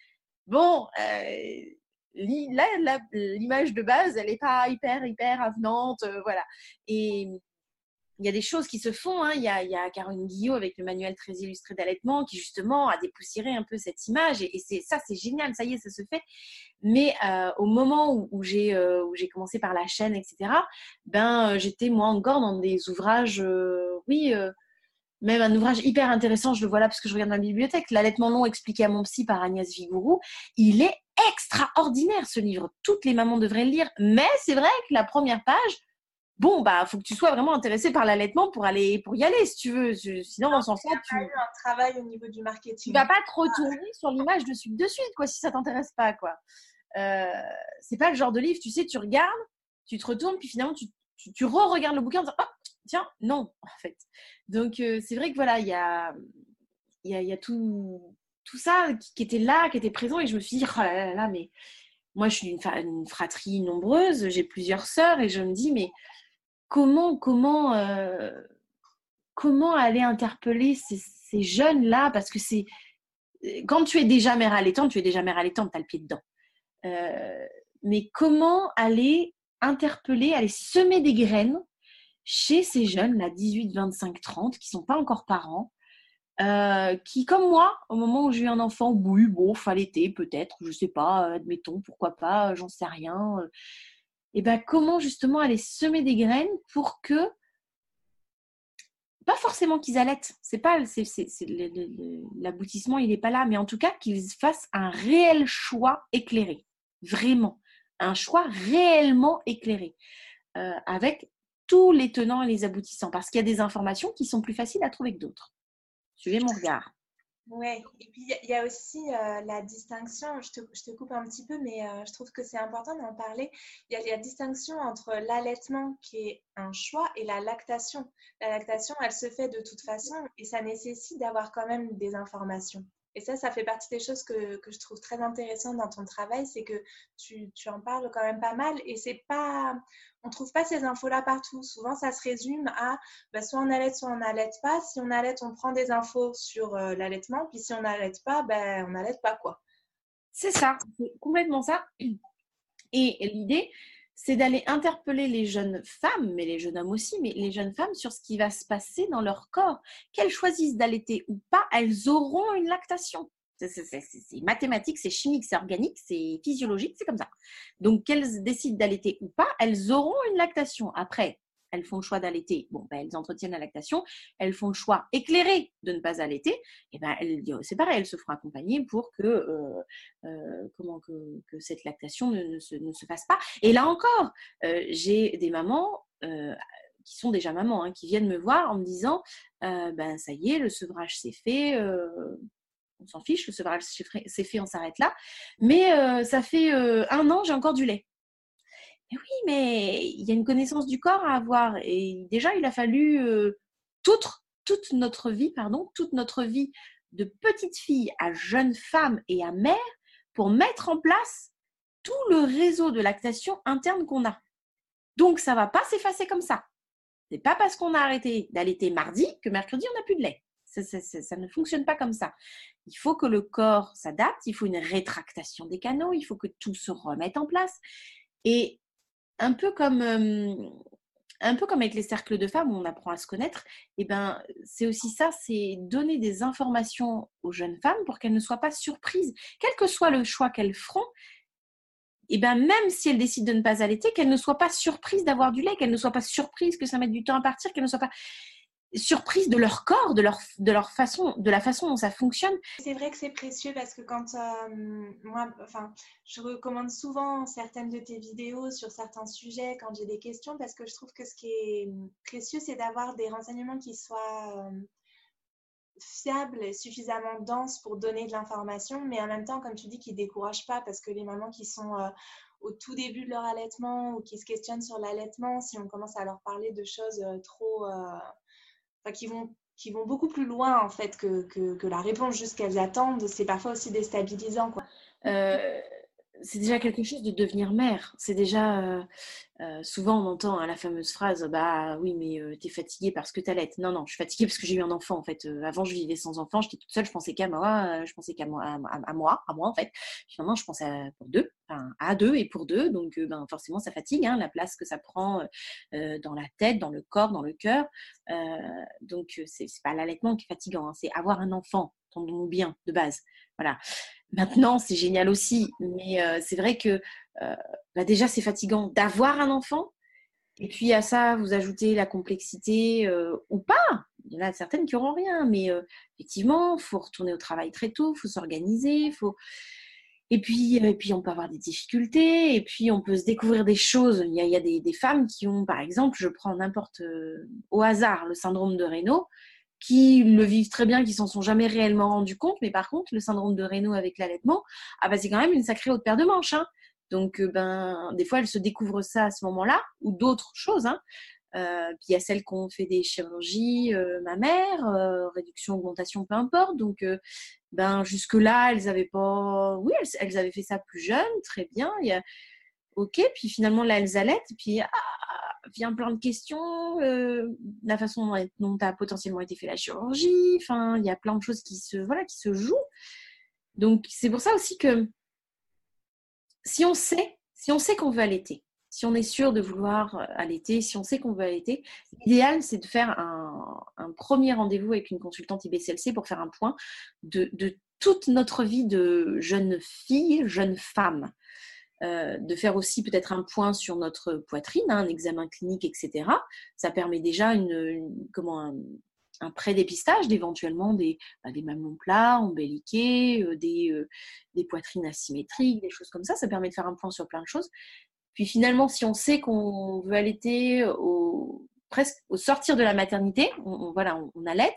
bon, euh, l'image de base, elle n'est pas hyper, hyper avenante, voilà. Et il y a des choses qui se font. Hein. Il, y a, il, y Caroline Guillot avec le manuel très illustré d'allaitement qui justement a dépoussiéré un peu cette image. Et, ça, c'est génial, ça y est, ça se fait. Mais euh, au moment où, où j'ai euh, j'ai commencé par la chaîne, etc., ben, euh, j'étais moi encore dans des ouvrages, oui, même un ouvrage hyper intéressant, je le vois là parce que je regarde dans la bibliothèque, L'allaitement long expliqué à mon psy par Agnès Vigourou. Il est extraordinaire ce livre. Toutes les mamans devraient le lire. Mais c'est vrai que la première page, bon, bah, faut que tu sois vraiment intéressé par l'allaitement pour aller, pour y aller, si tu veux. Sinon, dans son sens, tu. un travail au niveau du marketing. Tu vas pas te retourner sur l'image de suite de suite, quoi, si ça t'intéresse pas, quoi. Euh, c'est pas le genre de livre, tu sais, tu regardes, tu te retournes, puis finalement, tu, tu, re-regardes le bouquin en disant, oh, tiens, non, en fait. Donc, euh, c'est vrai que voilà, il y a, y, a, y a tout, tout ça qui, était là, qui était présent, et je me suis dit, oh là là là, mais moi, je suis une, une fratrie nombreuse, j'ai plusieurs sœurs, et je me dis, mais comment, euh, comment aller interpeller ces, jeunes-là? Parce que c'est quand tu es déjà mère allaitante, tu es déjà mère allaitante, tu as le pied dedans. Euh, mais comment aller interpeller, aller semer des graines chez ces jeunes, là, 18, 25, 30, qui sont pas encore parents, euh, qui, comme moi, au moment où j'ai eu un enfant, oui, bon, fallait peut-être, je sais pas, admettons, pourquoi pas, j'en sais rien et ben comment justement aller semer des graines pour que pas forcément qu'ils allaitent, c'est pas c'est, l'aboutissement il n'est pas là, mais en tout cas qu'ils fassent un réel choix éclairé, vraiment. Un choix réellement éclairé, euh, avec tous les tenants et les aboutissants, parce qu'il y a des informations qui sont plus faciles à trouver que d'autres. Suivez mon regard. Oui, et puis il y, a aussi euh, la distinction, je te, je te, coupe un petit peu, mais euh, je trouve que c'est important d'en parler. Il y, a la distinction entre l'allaitement qui est un choix et la lactation. La lactation, elle se fait de toute façon et ça nécessite d'avoir quand même des informations. Et ça, ça fait partie des choses que, que je trouve très intéressantes dans ton travail, c'est que tu, tu, en parles quand même pas mal et c'est pas, on trouve pas ces infos-là partout. Souvent, ça se résume à bah, soit on allait, soit on n'allait pas. Si on allait, on prend des infos sur euh, l'allaitement, puis si on n'allait pas, ben, on n'allait pas quoi. C'est ça, c'est complètement ça. Et l'idée, c'est d'aller interpeller les jeunes femmes, mais les jeunes hommes aussi, mais les jeunes femmes sur ce qui va se passer dans leur corps. Qu'elles choisissent d'allaiter ou pas, elles auront une lactation. C'est mathématique, c'est chimique, c'est organique, c'est physiologique, c'est comme ça. Donc, qu'elles décident d'allaiter ou pas, elles auront une lactation. Après, elles font le choix d'allaiter, bon, ben, elles entretiennent la lactation, elles font le choix éclairé de ne pas allaiter, et ben, c'est pareil, elles se feront accompagner pour que, euh, euh, comment, que, cette lactation ne, se, fasse pas. Et là encore, euh, j'ai des mamans qui sont déjà mamans, hein, qui viennent me voir en me disant, ben ça y est, le sevrage s'est fait, on s'en fiche, le sevrage s'est fait, on s'arrête là. Mais ça fait un an, j'ai encore du lait oui, mais il y a une connaissance du corps à avoir. Et déjà, il a fallu euh, toute, notre vie, pardon, toute notre vie de petite fille à jeune femme et à mère pour mettre en place tout le réseau de lactation interne qu'on a. Donc, ça va pas s'effacer comme ça. C'est pas parce qu'on a arrêté d'allaiter mardi que mercredi, on n'a plus de lait. Ça, ça, ne fonctionne pas comme ça. Il faut que le corps s'adapte, il faut une rétractation des canaux, il faut que tout se remette en place. Et un peu comme un peu comme avec les cercles de femmes où on apprend à se connaître, eh ben c'est aussi ça, c'est donner des informations aux jeunes femmes pour qu'elles ne soient pas surprises, quel que soit le choix qu'elles feront. Eh ben même si elles décident de ne pas allaiter, qu'elles ne soient pas surprises d'avoir du lait, qu'elles ne soient pas surprises que ça mette du temps à partir, qu'elles ne soient pas surprise de leur corps, de leur, façon, de la façon dont ça fonctionne. C'est vrai que c'est précieux parce que quand euh, moi, je recommande souvent certaines de tes vidéos sur certains sujets quand j'ai des questions parce que je trouve que ce qui est précieux, c'est d'avoir des renseignements qui soient euh, fiables suffisamment denses pour donner de l'information, mais en même temps, comme tu dis, qui ne découragent pas parce que les mamans qui sont euh, au tout début de leur allaitement ou qui se questionnent sur l'allaitement, si on commence à leur parler de choses trop qui vont qui vont beaucoup plus loin en fait que, que, la réponse juste qu'elles attendent, c'est parfois aussi déstabilisant. Quoi. Euh, c'est déjà quelque chose de devenir mère. C'est déjà, euh, euh, souvent on entend hein, la fameuse phrase, bah oui, mais tu t'es fatiguée parce que t'allaites. Non, non, je suis fatiguée parce que j'ai eu un enfant en fait. avant, je vivais sans enfant, j'étais toute seule, je pensais qu'à moi, je pensais qu'à moi, à, moi, à moi en fait. Finalement, je pensais à, deux, à deux et pour deux, donc ben, forcément ça fatigue, hein, la place que ça prend dans la tête, dans le corps, dans le cœur. donc c'est pas l'allaitement qui est fatigant, hein, c'est avoir un enfant, entendons bien, de base. Voilà. Maintenant, c'est génial aussi, mais euh, c'est vrai que euh, bah, déjà, c'est fatigant d'avoir un enfant. Et puis à ça, vous ajoutez la complexité euh, ou pas. Il y en a certaines qui n'auront rien, mais effectivement, il faut retourner au travail très tôt, il faut s'organiser, faut. Et puis, et puis, on peut avoir des difficultés, et puis on peut se découvrir des choses. Il y a, des, des, femmes qui ont, par exemple, je prends n'importe au hasard le syndrome de Raynaud, qui le vivent très bien, qui s'en sont jamais réellement rendus compte. Mais par contre, le syndrome de Raynaud avec l'allaitement, ah bah, c'est quand même une sacrée haute paire de manches. Hein. Donc, euh, ben, des fois, elles se découvrent ça à ce moment-là, ou d'autres choses. Hein. Euh, puis il y a celles qui ont fait des chirurgies euh, ma mère, réduction, augmentation, peu importe. Donc, ben, jusque-là, elles avaient pas. Oui, elles, avaient fait ça plus jeune, très bien. Ok, puis finalement, là, elles allaitent. Puis, ah, vient plein de questions, euh, la façon dont a potentiellement été fait la chirurgie, enfin, il y a plein de choses qui se, voilà, qui se jouent. Donc, c'est pour ça aussi que si on sait, si on sait qu'on veut allaiter, si on est sûr de vouloir euh, allaiter, si on sait qu'on veut allaiter, l'idéal, c'est de faire un, premier rendez-vous avec une consultante IBCLC pour faire un point de, de toute notre vie de jeune fille, jeune femme. Euh, de faire aussi peut-être un point sur notre poitrine, hein, un examen clinique, etc. Ça permet déjà une, comment, un, pré-dépistage d'éventuellement des, bah, des mamelons plats, embelliqués, euh, des, euh, des poitrines asymétriques, des choses comme ça. Ça permet de faire un point sur plein de choses. Puis finalement, si on sait qu'on veut allaiter au, presque au sortir de la maternité, on, voilà, on, on allait,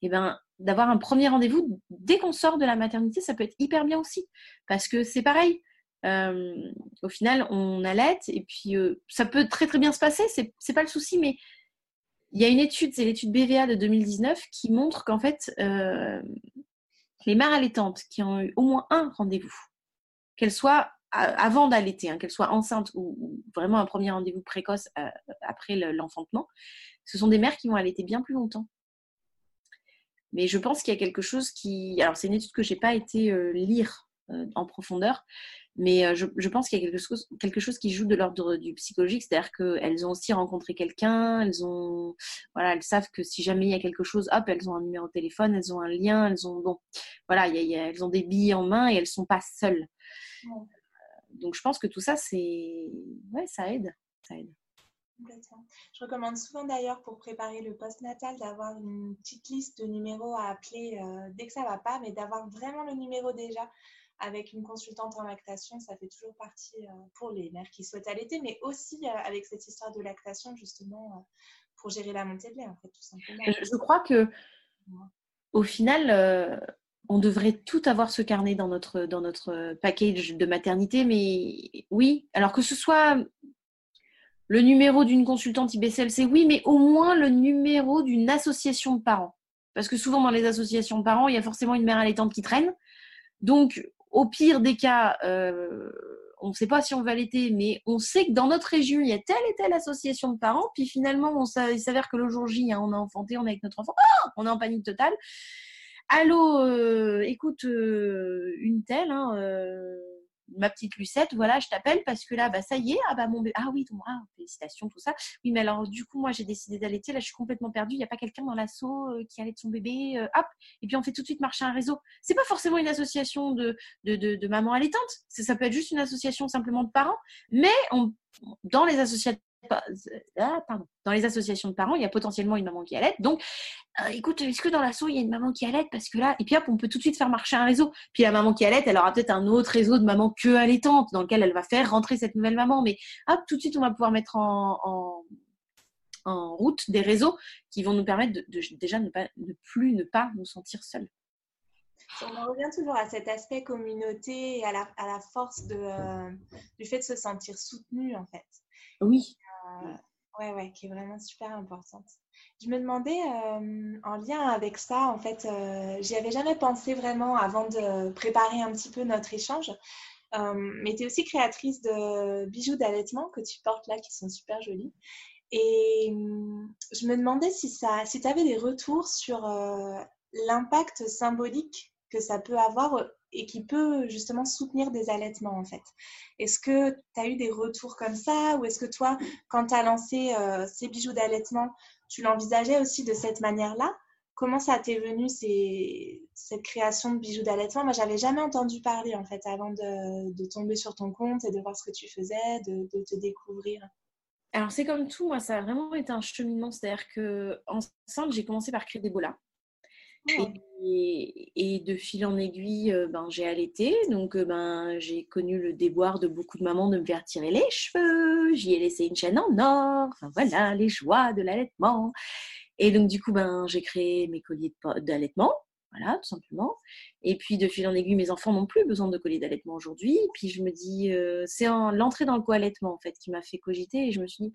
et eh ben, d'avoir un premier rendez-vous dès qu'on sort de la maternité, ça peut être hyper bien aussi. Parce que c'est pareil, euh, au final, on allait et puis euh, ça peut très très bien se passer, c'est pas le souci, mais il y a une étude, c'est l'étude BVA de 2019, qui montre qu'en fait, euh, les mères allaitantes qui ont eu au moins un rendez-vous, qu'elles soient avant d'allaiter, hein, qu'elles soient enceintes ou, vraiment un premier rendez-vous précoce après l'enfantement, ce sont des mères qui vont allaiter bien plus longtemps. Mais je pense qu'il y a quelque chose qui... Alors c'est une étude que je n'ai pas été lire en profondeur, mais je, je, pense qu'il y a quelque chose, quelque chose qui joue de l'ordre du psychologique, c'est-à-dire qu'elles ont aussi rencontré quelqu'un, elles ont, voilà, elles savent que si jamais il y a quelque chose, hop, elles ont un numéro de téléphone, elles ont un lien, elles ont, bon, voilà, elles ont des billets en main et elles sont pas seules donc je pense que tout ça, c'est. Ouais, ça aide. Ça aide. Je recommande souvent d'ailleurs pour préparer le post-natal d'avoir une petite liste de numéros à appeler euh, dès que ça va pas, mais d'avoir vraiment le numéro déjà avec une consultante en lactation, ça fait toujours partie euh, pour les mères qui souhaitent allaiter, mais aussi euh, avec cette histoire de lactation justement pour gérer la montée de lait en fait tout simplement. Je crois que au final, on devrait tout avoir ce carnet dans notre, dans notre package de maternité, mais oui, alors que ce soit le numéro d'une consultante IBCLC, oui, mais au moins le numéro d'une association de parents. Parce que souvent dans les associations de parents, il y a forcément une mère allaitante qui traîne. Donc, au pire des cas, euh, on ne sait pas si on va allaiter, mais on sait que dans notre région, il y a telle et telle association de parents. Puis finalement, on, il s'avère que le jour J, hein, on a enfanté, on est avec notre enfant, ah, on est en panique totale. Allô, euh, écoute, euh, une telle, hein, euh, ma petite Lucette, voilà, je t'appelle parce que là, bah, ça y est, ah bah mon bébé, ah oui, félicitations, tout ça. Oui, mais alors du coup, moi, j'ai décidé d'allaiter, là, je suis complètement perdue, il n'y a pas quelqu'un dans l'assaut qui allait de son bébé, hop, et puis on fait tout de suite marcher un réseau. C'est pas forcément une association de, de, de, mamans allaitantes, ça peut être juste une association simplement de parents, mais dans les associations ah, pardon. Dans les associations de parents, il y a potentiellement une maman qui allait. Donc, euh, écoute, est-ce que dans l'assaut, il y a une maman qui allait? Parce que là, et puis hop, on peut tout de suite faire marcher un réseau. Puis la maman qui allait, elle aura peut-être un autre réseau de mamans que allaitantes dans lequel elle va faire rentrer cette nouvelle maman. Mais hop, tout de suite, on va pouvoir mettre en, en, route des réseaux qui vont nous permettre de, déjà ne, pas, ne plus ne pas nous sentir seuls. On revient toujours à cet aspect communauté et à la, à la force de, euh, du fait de se sentir soutenu, en fait. Oui. Euh, ouais, ouais, qui est vraiment super importante. Je me demandais, euh, en lien avec ça, en fait, euh, j'y avais jamais pensé vraiment avant de préparer un petit peu notre échange. mais tu es aussi créatrice de bijoux d'allaitement que tu portes là, qui sont super jolis. Et je me demandais si, si tu avais des retours sur l'impact symbolique que ça peut avoir et qui peut justement soutenir des allaitements en fait. Est-ce que tu as eu des retours comme ça ou est-ce que toi, quand tu as lancé euh, ces bijoux d'allaitement, tu l'envisageais aussi de cette manière-là? Comment ça t'est venu cette création de bijoux d'allaitement? Moi, j'avais jamais entendu parler en fait avant de, tomber sur ton compte et de voir ce que tu faisais, de, te découvrir. Alors c'est comme tout, moi ça a vraiment été un cheminement, c'est-à-dire que enceinte j'ai commencé par créer des bolas. Et, de fil en aiguille, euh, ben, j'ai allaité. Donc, euh, ben, j'ai connu le déboire de beaucoup de mamans de me faire tirer les cheveux. J'y ai laissé une chaîne en or. Enfin, voilà, les joies de l'allaitement. Et donc, du coup, ben, j'ai créé mes colliers d'allaitement. Voilà, tout simplement. Et puis, de fil en aiguille, mes enfants n'ont plus besoin de colliers d'allaitement aujourd'hui. Puis, je me dis, euh, c'est l'entrée dans le co-allaitement, en fait, qui m'a fait cogiter. Et je me suis dit,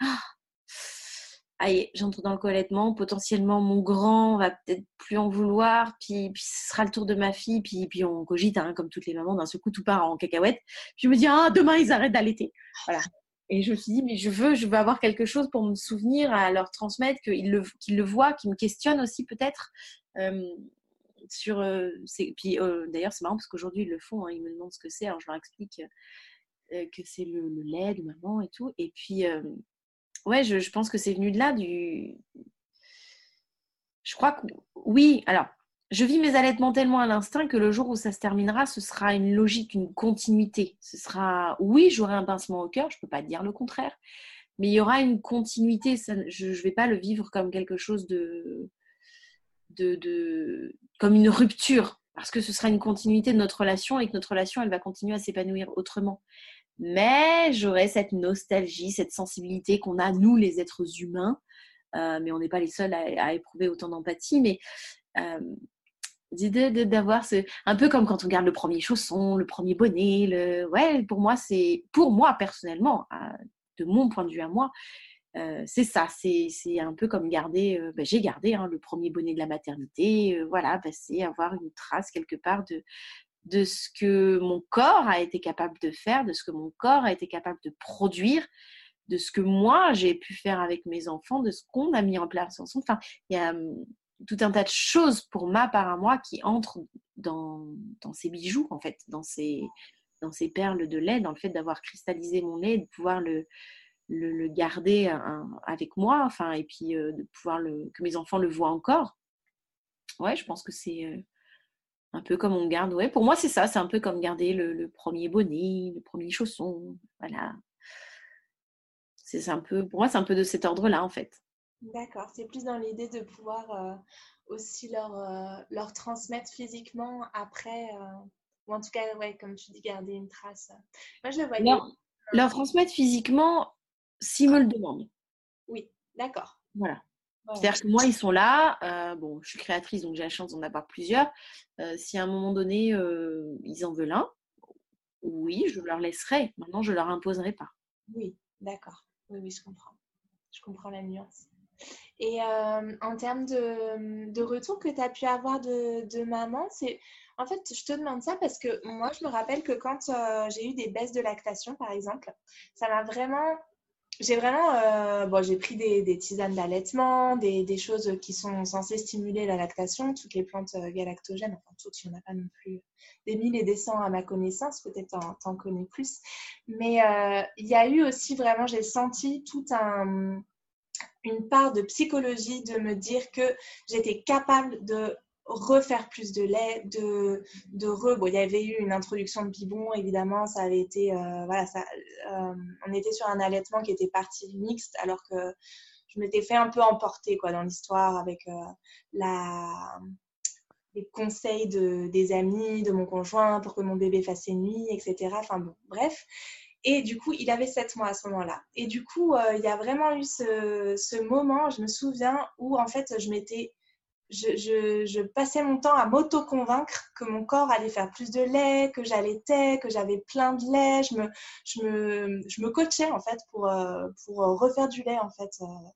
allez, j'entre dans le collètement, potentiellement mon grand va peut-être plus en vouloir, puis, ce sera le tour de ma fille, puis, puis on cogite, hein, comme toutes les mamans, d'un seul coup tout part en cacahuète. Puis je me dis, ah, demain ils arrêtent d'allaiter. Voilà. Et je me suis dit, mais je veux, je veux avoir quelque chose pour me souvenir, à leur transmettre, qu'ils le, voient, qu'ils me questionnent aussi peut-être. Euh, sur euh, puis euh, d'ailleurs c'est marrant parce qu'aujourd'hui ils le font hein, ils me demandent ce que c'est alors je leur explique que c'est le, le, lait de maman et tout et puis ouais, je, pense que c'est venu de là, du. Je crois que oui. Alors, je vis mes allaitements tellement à l'instinct que le jour où ça se terminera, ce sera une logique, une continuité. Ce sera, oui, j'aurai un pincement au cœur, je ne peux pas dire le contraire, mais il y aura une continuité. je ne vais pas le vivre comme quelque chose de, de, de, comme une rupture, parce que ce sera une continuité de notre relation et que notre relation, elle va continuer à s'épanouir autrement mais j'aurais cette nostalgie, cette sensibilité qu'on a, nous, les êtres humains, euh, mais on n'est pas les seuls à, éprouver autant d'empathie, mais euh, d'avoir ce un peu comme quand on regarde le premier chausson, le premier bonnet, le ouais, pour moi c'est pour moi personnellement, de mon point de vue à moi, c'est ça, c'est un peu comme garder, bah, j'ai gardé hein, le premier bonnet de la maternité, voilà, c'est avoir une trace quelque part de, de ce que mon corps a été capable de faire, de ce que mon corps a été capable de produire, de ce que moi j'ai pu faire avec mes enfants, de ce qu'on a mis en place ensemble. Enfin, il y a hum, tout un tas de choses pour ma part à moi qui entrent dans, ces bijoux, en fait, dans ces, perles de lait, dans le fait d'avoir cristallisé mon lait, de pouvoir le, garder avec moi, enfin, et puis euh, de pouvoir que mes enfants le voient encore. Ouais, je pense que c'est euh, un peu comme on garde. Ouais, pour moi, c'est ça, c'est un peu comme garder le, premier bonnet, le premier chausson. Voilà. C'est un peu, pour moi, c'est un peu de cet ordre-là, en fait. D'accord, c'est plus dans l'idée de pouvoir euh, aussi leur, leur transmettre physiquement après, ou en tout cas, ouais, comme tu dis, garder une trace. Moi, je le voyais. leur transmettre physiquement, s'ils me le demandent. Oui, d'accord. Voilà. C'est-à-dire que moi, ils sont là. Euh, bon, je suis créatrice, donc j'ai la chance d'en avoir plusieurs. Euh, si à un moment donné, euh, ils en veulent un, oui, je leur laisserai. Maintenant, je leur imposerai pas. Oui, d'accord. Oui, oui, je comprends. Je comprends la nuance. Et en termes de, de, retour que tu as pu avoir de, de maman, c'est en fait, je te demande ça parce que moi, je me rappelle que quand j'ai eu des baisses de lactation, par exemple, ça m'a vraiment j'ai vraiment euh, bon, j'ai pris des, tisanes d'allaitement, des, des, choses qui sont censées stimuler la lactation, toutes les plantes euh, galactogènes, enfin toutes, il n'y en a pas non plus des mille et des cents à ma connaissance, peut-être t'en, connais plus. Mais euh, il y a eu aussi vraiment, j'ai senti tout un, une part de psychologie de me dire que j'étais capable de refaire plus de lait, de, de re. Il y avait eu une introduction de biberon, évidemment, ça avait été. Euh, voilà, ça, euh, on était sur un allaitement qui était parti mixte, alors que je m'étais fait un peu emporter quoi, dans l'histoire avec euh, la, les conseils de, des amis, de mon conjoint pour que mon bébé fasse ses nuits, etc. Enfin bon, bref. Et du coup, il avait 7 mois à ce moment-là. Et du coup, il y a vraiment eu ce, ce moment, je me souviens, où en fait, je m'étais je, passais mon temps à m'auto-convaincre que mon corps allait faire plus de lait, que j'allaitais, que j'avais plein de lait. Je me, je me, je me coachais en fait pour, euh, pour refaire du lait en fait. Euh.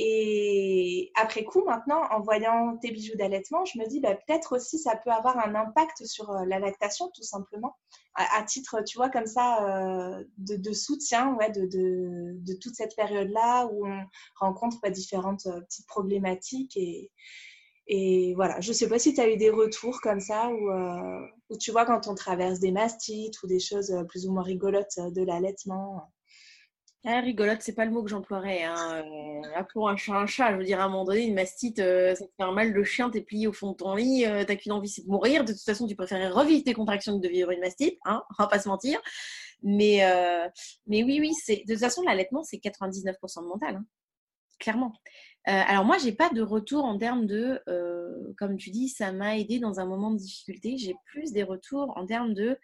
Et après coup, maintenant, en voyant tes bijoux d'allaitement, je me dis bah, peut-être aussi ça peut avoir un impact sur euh, la lactation, tout simplement, à, titre, tu vois, comme ça, de, de, soutien ouais, de, de, toute cette période-là où on rencontre bah, différentes petites problématiques. Et, et voilà, je ne sais pas si tu as eu des retours comme ça, ou euh, tu vois quand on traverse des mastites ou des choses euh, plus ou moins rigolotes euh, de l'allaitement. Ah, rigolote, c'est pas le mot que j'emploierais. Hein. pour un chat, un chat. Je veux dire, à un moment donné, une mastite, ça te fait un mal de chien, t'es plié au fond de ton lit, t'as qu'une envie, c'est de mourir. De toute façon, tu préférais revivre tes contractions que de vivre une mastite, hein, on va pas se mentir. Mais, oui, oui, c'est de toute façon, l'allaitement, c'est 99% de mental. Hein. Clairement. Euh, alors moi, j'ai pas de retour en termes de, euh, comme tu dis, ça m'a aidé dans un moment de difficulté. J'ai plus des retours en termes de,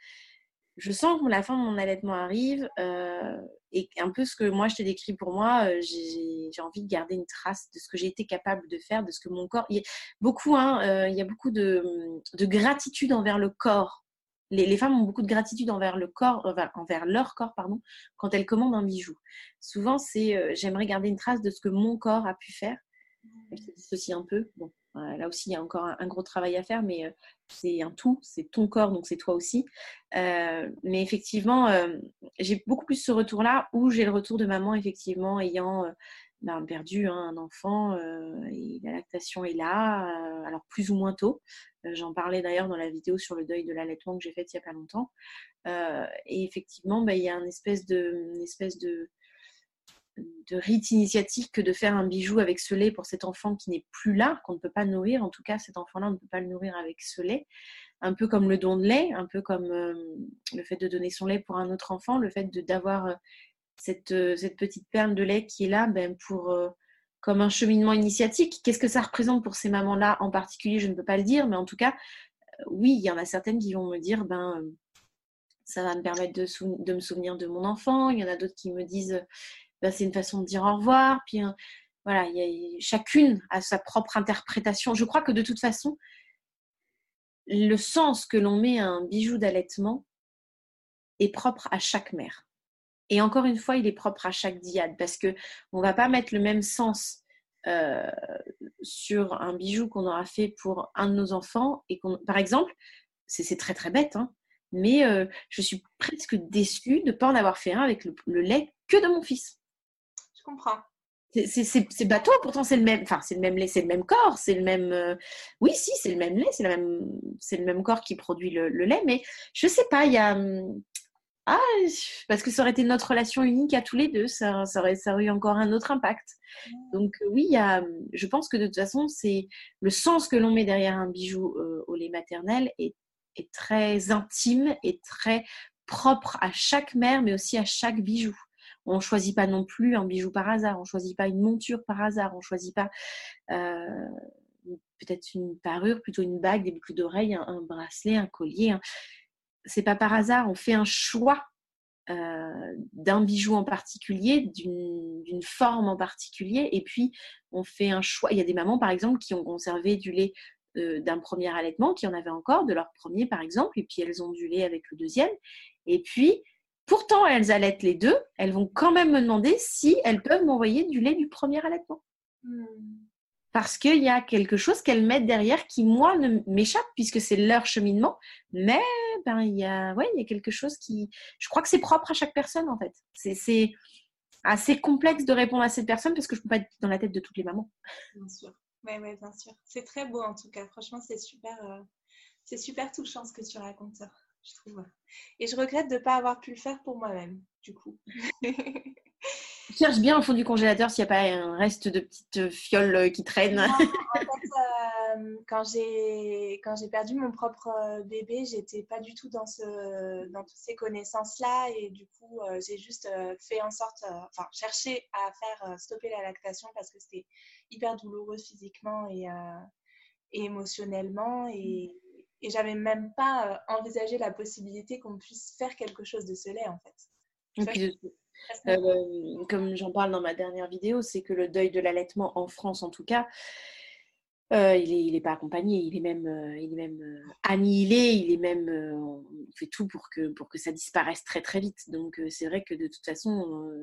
je sens que la fin de mon allaitement arrive euh, et un peu ce que moi je t'ai décrit pour moi, j'ai envie de garder une trace de ce que j'ai été capable de faire, de ce que mon corps. Il y a beaucoup, hein, il y a beaucoup de, de gratitude envers le corps les, femmes ont beaucoup de gratitude envers le corps, envers, leur corps, pardon, quand elles commandent un bijou. Souvent, c'est euh, j'aimerais garder une trace de ce que mon corps a pu faire. Je aussi un peu. Bon, euh, là aussi, il y a encore un, gros travail à faire, mais euh, c'est un tout, c'est ton corps, donc c'est toi aussi. mais effectivement, j'ai beaucoup plus ce retour-là où j'ai le retour de maman, effectivement, ayant ben, perdu hein, un enfant et la lactation est là, alors plus ou moins tôt. Euh, j'en parlais d'ailleurs dans la vidéo sur le deuil de l'allaitement que j'ai faite il n'y a pas longtemps. Euh, et effectivement, bah, il y a une espèce de, de rite initiatique que de faire un bijou avec ce lait pour cet enfant qui n'est plus là, qu'on ne peut pas nourrir. En tout cas, cet enfant-là, on ne peut pas le nourrir avec ce lait. Un peu comme le don de lait, un peu comme euh, le fait de donner son lait pour un autre enfant, le fait d'avoir cette, cette, petite perle de lait qui est là ben, pour comme un cheminement initiatique. Qu'est-ce que ça représente pour ces mamans-là en particulier? Je ne peux pas le dire, mais en tout cas, euh, oui, il y en a certaines qui vont me dire, ben, euh, ça va me permettre de, de me souvenir de mon enfant. Il y en a d'autres qui me disent, ben, c'est une façon de dire au revoir. Puis hein, voilà, chacune a sa propre interprétation. Je crois que de toute façon, le sens que l'on met à un bijou d'allaitement est propre à chaque mère. Et encore une fois, il est propre à chaque diade parce que on va pas mettre le même sens euh, sur un bijou qu'on aura fait pour un de nos enfants et qu'on, par exemple, c'est très très bête, hein, mais euh, je suis presque déçue de ne pas en avoir fait un avec le, lait que de mon fils. Comprends. C'est bateau, pourtant c'est le même, enfin c'est le même lait, c'est le même corps, c'est le même. Euh, oui, si, c'est le même lait, c'est même, c'est le même corps qui produit le, le, lait, mais je sais pas, il y a, hum, ah, parce que ça aurait été notre relation unique à tous les deux, ça, ça, aurait, ça aurait eu encore un autre impact. Donc euh, oui, il y a, je pense que de toute façon, c'est le sens que l'on met derrière un bijou euh, au lait maternel est, est, très intime et très propre à chaque mère, mais aussi à chaque bijou. On choisit pas non plus un bijou par hasard, on choisit pas une monture par hasard, on choisit pas euh, peut-être une parure, plutôt une bague, des boucles d'oreilles, un, bracelet, un collier. Un c'est pas par hasard, on fait un choix euh, d'un bijou en particulier, d'une forme en particulier, et puis on fait un choix. Il y a des mamans, par exemple, qui ont conservé du lait euh, d'un premier allaitement, qui en avaient encore, de leur premier, par exemple, et puis elles ont du lait avec le deuxième. Et puis, pourtant, elles allaitent les deux, elles vont quand même me demander si elles peuvent m'envoyer du lait du premier allaitement. Hmm parce qu'il y a quelque chose qu'elles mettent derrière qui, moi, ne m'échappe puisque c'est leur cheminement. Mais ben, il, y a, ouais, il y a quelque chose qui... Je crois que c'est propre à chaque personne, en fait. C'est assez complexe de répondre à cette personne parce que je ne peux pas être dans la tête de toutes les mamans. Bien sûr. Oui, ouais, bien sûr. C'est très beau, en tout cas. Franchement, c'est super, euh, c'est super touchant ce que tu racontes, je trouve. Et je regrette de ne pas avoir pu le faire pour moi-même, du coup. cherche bien au fond du congélateur s'il n'y a pas un reste de petites fioles euh, qui traînent. en fait, euh, quand j'ai quand j'ai perdu mon propre euh, bébé, j'étais pas du tout dans ce dans toutes ces connaissances là et du coup j'ai juste fait en sorte, enfin cherché à faire stopper la lactation parce que c'était hyper douloureux physiquement et, et émotionnellement et et j'avais même pas envisagé la possibilité qu'on puisse faire quelque chose de ce lait en fait. Euh, comme j'en parle dans ma dernière vidéo, c'est que le deuil de l'allaitement en France, en tout cas, euh, il n'est pas accompagné, il est même, euh, il est même annihilé, il est même, on fait tout pour que, pour que ça disparaisse très très vite. Donc c'est vrai que de toute façon,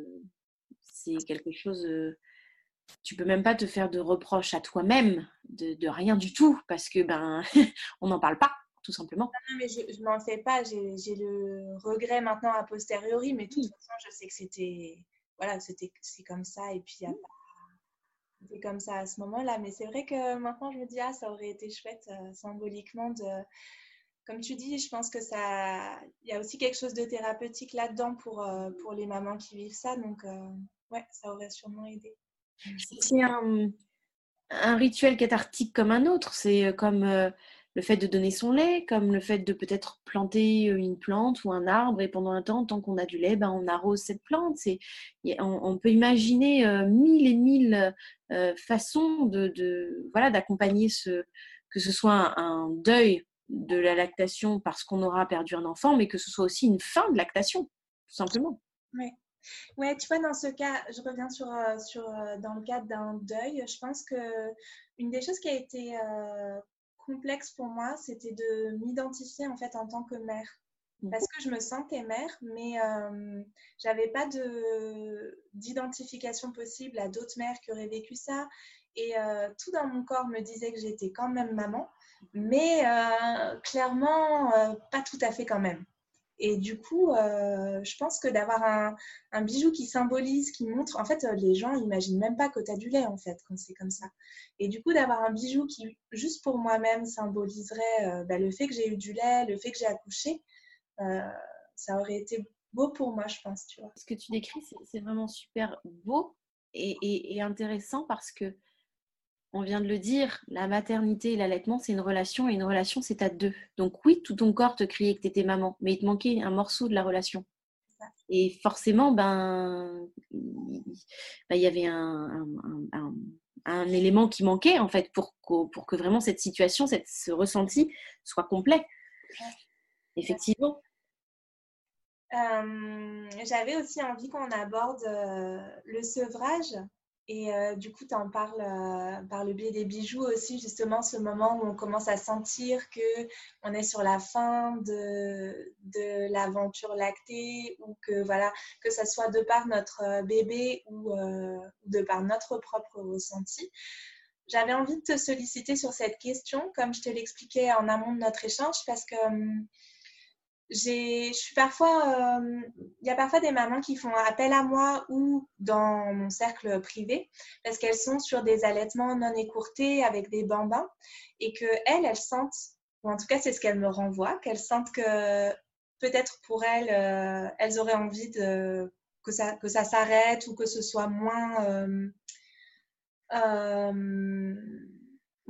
c'est quelque chose, tu peux même pas te faire de reproches à toi-même de, de, rien du tout parce que ben on n'en parle pas tout simplement. Non, mais je ne m'en fais pas. J'ai le regret maintenant a posteriori, mais de toute façon, je sais que c'était. Voilà, c'était c'est comme ça. Et puis, a C'était comme ça à ce moment-là. Mais c'est vrai que maintenant, je me dis, ah, ça aurait été chouette euh, symboliquement de. Comme tu dis, je pense que ça. Il y a aussi quelque chose de thérapeutique là-dedans pour, euh, pour les mamans qui vivent ça. Donc, euh, ouais, ça aurait sûrement aidé. C'est un, un, rituel cathartique comme un autre. C'est comme le fait de donner son lait, comme le fait de peut-être planter euh, une plante ou un arbre et pendant un temps, tant qu'on a du lait, ben, on arrose cette plante. On, peut imaginer euh, mille et mille euh, façons de, voilà d'accompagner ce que ce soit un, deuil de la lactation parce qu'on aura perdu un enfant, mais que ce soit aussi une fin de lactation, tout simplement. Oui. Ouais, tu vois, dans ce cas, je reviens sur, sur dans le cadre d'un deuil. Je pense que une des choses qui a été complexe pour moi, c'était de m'identifier en fait en tant que mère. Mmh. Parce que je me sentais mère, mais euh, j'avais pas d'identification possible à d'autres mères qui auraient vécu ça. Et euh, tout dans mon corps me disait que j'étais quand même maman, mais euh, clairement euh, pas tout à fait quand même. Et du coup, euh, je pense que d'avoir un, bijou qui symbolise, qui montre, en fait, les gens n'imaginent même pas que tu as du lait, en fait, quand c'est comme ça. Et du coup, d'avoir un bijou qui, juste pour moi-même, symboliserait euh, bah, le fait que j'ai eu du lait, le fait que j'ai accouché, euh, ça aurait été beau pour moi, je pense, tu vois. Ce que tu décris, c'est vraiment super beau et intéressant parce que on vient de le dire, la maternité et l'allaitement, c'est une relation et une relation, c'est à deux. Donc oui, tout ton corps te criait que tu étais maman, mais il te manquait un morceau de la relation. Et forcément, ben, ben, il y avait un, élément qui manquait en fait pour que, pour que vraiment cette situation, cette, ce ressenti soit complet. Effectivement. Euh, j'avais aussi envie qu'on aborde euh, le sevrage Et euh, du coup, tu en parles euh, par le biais des bijoux aussi, justement, ce moment où on commence à sentir que on est sur la fin de, de l'aventure lactée ou que, voilà, que ça soit de par notre euh, bébé ou de par notre propre ressenti. J'avais envie de te solliciter sur cette question, comme je te l'expliquais en amont de notre échange, parce que hum, je suis parfois, euh, il y a parfois des mamans qui font appel à moi ou dans mon cercle privé parce qu'elles sont sur des allaitements non écourtés avec des bambins et que elles, elles sentent, ou en tout cas c'est ce qu'elles me renvoient, qu'elles sentent que peut-être pour elles, euh, elles auraient envie de, que ça, que ça s'arrête ou que ce soit moins euh,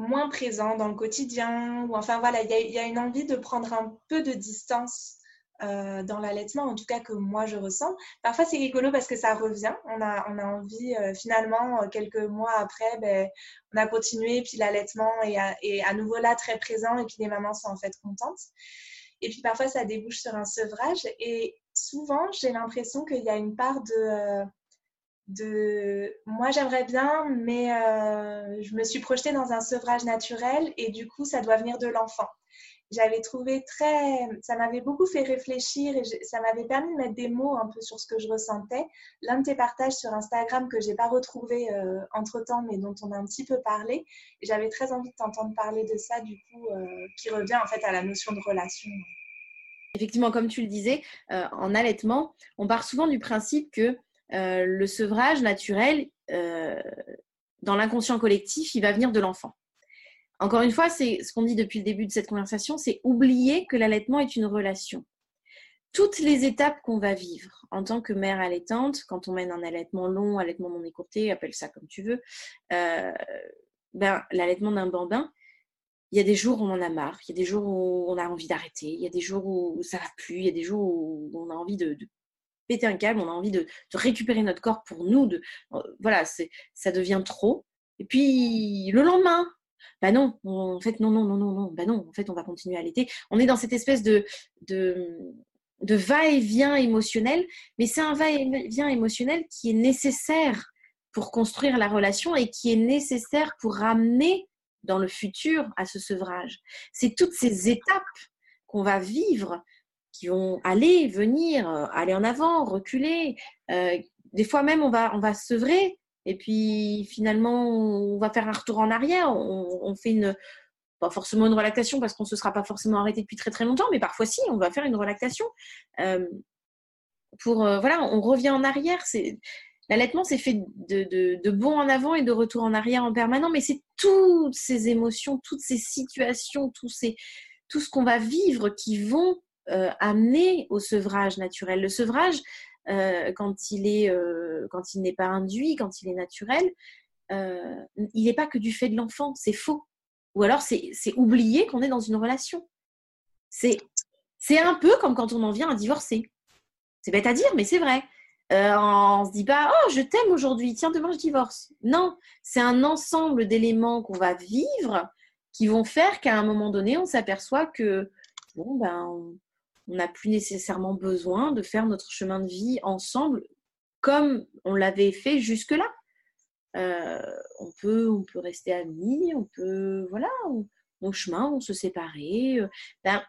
moins présent dans le quotidien. Ou enfin voilà, il y, a une envie de prendre un peu de distance euh, dans l'allaitement, en tout cas que moi je ressens. Parfois c'est rigolo parce que ça revient. On a, on a envie euh, finalement, euh, quelques mois après, ben, on a continué, puis l'allaitement est, est à, nouveau là très présent et puis les mamans sont en fait contentes. Et puis parfois ça débouche sur un sevrage et souvent j'ai l'impression qu'il y a une part de de moi j'aimerais bien, mais euh, je me suis projetée dans un sevrage naturel et du coup ça doit venir de l'enfant. J'avais trouvé très, ça m'avait beaucoup fait réfléchir et ça m'avait permis de mettre des mots un peu sur ce que je ressentais. L'un de tes partages sur Instagram que j'ai pas retrouvé euh, entre temps, mais dont on a un petit peu parlé, j'avais très envie de t'entendre parler de ça du coup, euh, qui revient en fait à la notion de relation. Effectivement, comme tu le disais, en allaitement, on part souvent du principe que euh, le sevrage naturel, euh, dans l'inconscient collectif, il va venir de l'enfant. Encore une fois, c'est ce qu'on dit depuis le début de cette conversation, c'est oublier que l'allaitement est une relation. Toutes les étapes qu'on va vivre en tant que mère allaitante, quand on mène un allaitement long, allaitement non écourté, appelle ça comme tu veux, euh, ben, l'allaitement d'un bambin, il y a des jours où on en a marre, il y a des jours où on a envie d'arrêter, il y a des jours où ça va plus, il y a des jours où on a envie de péter un câble, on a envie de, récupérer notre corps pour nous. De, euh, voilà, ça devient trop. Et puis le lendemain, bah non, en fait, non, non, non, non, non, bah non, en fait, on va continuer à l'été. On est dans cette espèce de, de va-et-vient émotionnel, mais c'est un va-et-vient émotionnel qui est nécessaire pour construire la relation et qui est nécessaire pour ramener dans le futur à ce sevrage. C'est toutes ces étapes qu'on va vivre qui vont aller, venir, euh, aller en avant, reculer. Euh, des fois même, on va, on va sevrer et puis finalement, on va faire un retour en arrière. On, fait une, pas forcément une relactation parce qu'on ne se sera pas forcément arrêté depuis très très longtemps, mais parfois si, on va faire une relactation. Euh, pour, voilà, on revient en arrière. L'allaitement, c'est fait de, de, de bons en avant et de retour en arrière en permanent, mais c'est toutes ces émotions, toutes ces situations, tous ces, tout ce qu'on va vivre qui vont euh, amener au sevrage naturel. Le sevrage, euh, quand il est, euh, quand il n'est pas induit, quand il est naturel, il n'est pas que du fait de l'enfant, c'est faux. Ou alors c'est oublier qu'on est dans une relation. C'est un peu comme quand on en vient à divorcer. C'est bête à dire, mais c'est vrai. on se dit pas oh je t'aime aujourd'hui, tiens demain je divorce. Non, c'est un ensemble d'éléments qu'on va vivre qui vont faire qu'à un moment donné on s'aperçoit que bon ben on n'a plus nécessairement besoin de faire notre chemin de vie ensemble comme on l'avait fait jusque-là. Euh, on, peut, on peut rester amis, on peut, voilà, on, chemin, on se séparer. Euh, ben,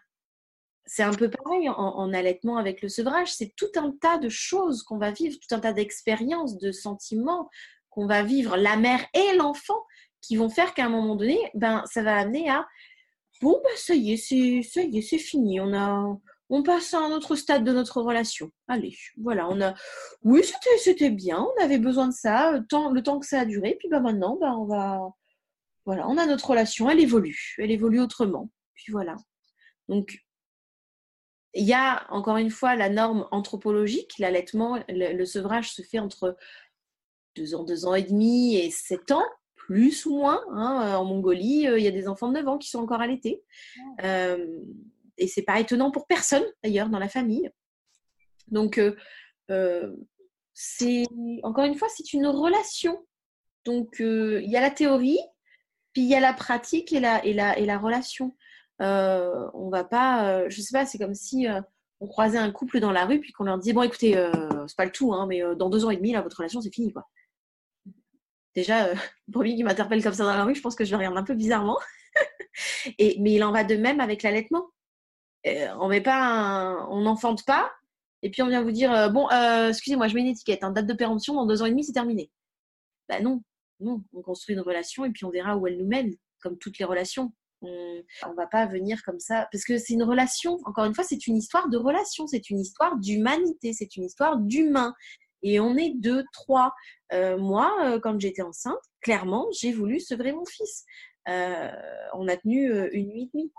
c'est un peu pareil en, allaitement avec le sevrage. C'est tout un tas de choses qu'on va vivre, tout un tas d'expériences, de sentiments qu'on va vivre, la mère et l'enfant, qui vont faire qu'à un moment donné, ben, ça va amener à bon, ben, ça y est, c'est, ça y est, c'est fini. On a, on passe à un autre stade de notre relation. Allez, voilà, on a. Oui, c'était, c'était bien, on avait besoin de ça, le temps, le temps que ça a duré, puis bah maintenant, bah, on va. Voilà, on a notre relation, elle évolue, elle évolue autrement. Puis voilà. Donc, il y a encore une fois la norme anthropologique, l'allaitement, le, sevrage se fait entre deux ans, deux ans et demi et sept ans, plus ou moins. Hein. En Mongolie, euh, il y a des enfants de 9 ans qui sont encore allaités. Euh, et c'est pas étonnant pour personne d'ailleurs dans la famille. Donc, euh, euh, c'est encore une fois, c'est une relation. Donc, euh, il y a la théorie, puis il y a la pratique et la, et la, et la relation. on va pas, je sais pas, c'est comme si on croisait un couple dans la rue, puis qu'on leur disait bon, écoutez, c'est pas le tout, hein, mais dans deux ans et demi, là, votre relation, c'est fini, quoi. déjà, pour lui qui m'interpelle comme ça dans la rue, je pense que je le regarde un peu bizarrement. Et, mais il en va de même avec l'allaitement. On met pas on n'enfante pas, et puis on vient vous dire bon, excusez-moi, je mets une étiquette, hein, date de péremption, dans deux ans et demi, c'est terminé. Ben non, non, on construit une relation et puis on verra où elle nous mène, comme toutes les relations. On ne va pas venir comme ça, parce que c'est une relation, encore une fois, c'est une histoire de relation, c'est une histoire d'humanité, c'est une histoire d'humain. Et on est deux, trois. Euh, moi, euh, quand j'étais enceinte, clairement, j'ai voulu sevrer mon fils. Euh, on a tenu une nuit et demie.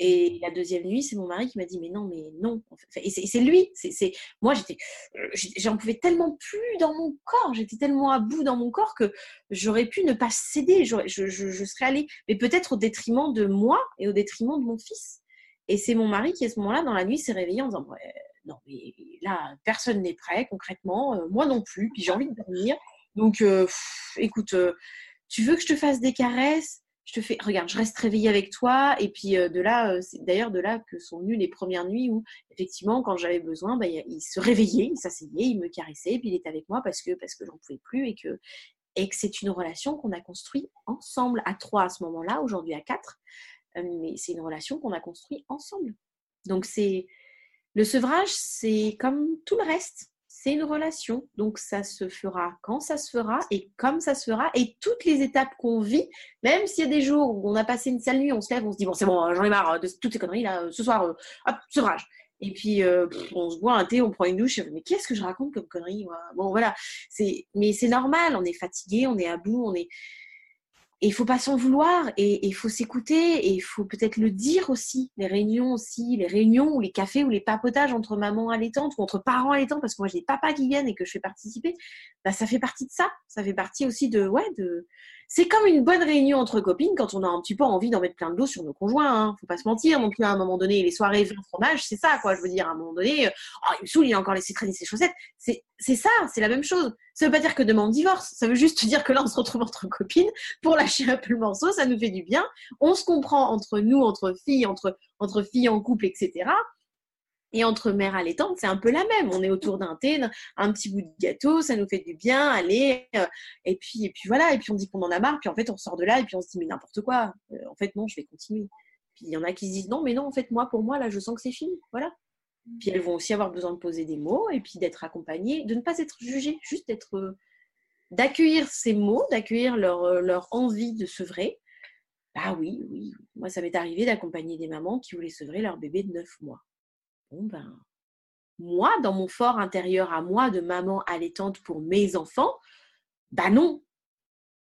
Et la deuxième nuit, c'est mon mari qui m'a dit mais non, mais non. Et c'est lui. C'est moi, j'étais, j'en pouvais tellement plus dans mon corps. J'étais tellement à bout dans mon corps que j'aurais pu ne pas céder. Je, je, serais allée, mais peut-être au détriment de moi et au détriment de mon fils. Et c'est mon mari qui, à ce moment-là, dans la nuit, s'est réveillé en disant non, mais là, personne n'est prêt concrètement, euh, moi non plus. Puis j'ai envie de dormir. Donc, euh, écoute, euh, tu veux que je te fasse des caresses? Je te fais, regarde, je reste réveillée avec toi. Et puis euh, de là, euh, c'est d'ailleurs de là que sont venues les premières nuits où, effectivement, quand j'avais besoin, bah, il se réveillait, il s'asseyait, il me caressait, puis il était avec moi parce que, parce que j'en pouvais plus et que, et que c'est une relation qu'on a construite ensemble, à trois à ce moment-là, aujourd'hui à quatre. Euh, mais c'est une relation qu'on a construite ensemble. Donc c'est le sevrage, c'est comme tout le reste c'est une relation. Donc ça se fera quand ça se fera et comme ça se fera. Et toutes les étapes qu'on vit, même s'il y a des jours où on a passé une sale nuit, on se lève, on se dit bon c'est bon, j'en ai marre de toutes ces conneries là, ce soir, euh, hop, sevrage. Et puis euh, on se boit un thé, on prend une douche. Mais qu'est-ce que je raconte comme conneries Bon voilà, mais c'est normal. On est fatigué, on est à bout, on est et il faut pas s'en vouloir et il faut s'écouter et il faut peut-être le dire aussi. Les réunions aussi, les réunions ou les cafés ou les papotages entre maman allaitante ou entre parents allaitants, parce que moi j'ai des papas qui viennent et que je fais participer, bah, ça fait partie de ça. Ça fait partie aussi de, ouais, de, c'est comme une bonne réunion entre copines quand on a un petit peu envie d'en mettre plein de dos sur nos conjoints. Hein. Faut pas se mentir non plus à un moment donné. Les soirées vin fromage, c'est ça quoi. Je veux dire à un moment donné, euh, oh, il me saoule, il a encore laissé traîner ses chaussettes. C'est c'est ça, c'est la même chose. Ça veut pas dire que demain on divorce. Ça veut juste dire que là on se retrouve entre copines pour lâcher un peu le morceau. Ça nous fait du bien. On se comprend entre nous, entre filles, entre entre filles en couple, etc. Et entre mères allaitantes, c'est un peu la même. On est autour d'un thé, un petit bout de gâteau, ça nous fait du bien, allez. Euh, et puis, voilà, et puis on dit qu'on en a marre, puis en fait on sort de là et puis on se dit mais n'importe quoi. Euh, en fait non, je vais continuer. Puis il y en a qui se disent non mais non, en fait moi pour moi là je sens que c'est fini, voilà. Puis elles vont aussi avoir besoin de poser des mots et puis d'être accompagnées, de ne pas être jugées, juste d'être, euh, d'accueillir ces mots, d'accueillir leur, leur envie de sevrer. Bah oui, oui. Moi ça m'est arrivé d'accompagner des mamans qui voulaient sevrer leur bébé de 9 mois bon ben, moi, dans mon fort intérieur à moi de maman allaitante pour mes enfants, bah non.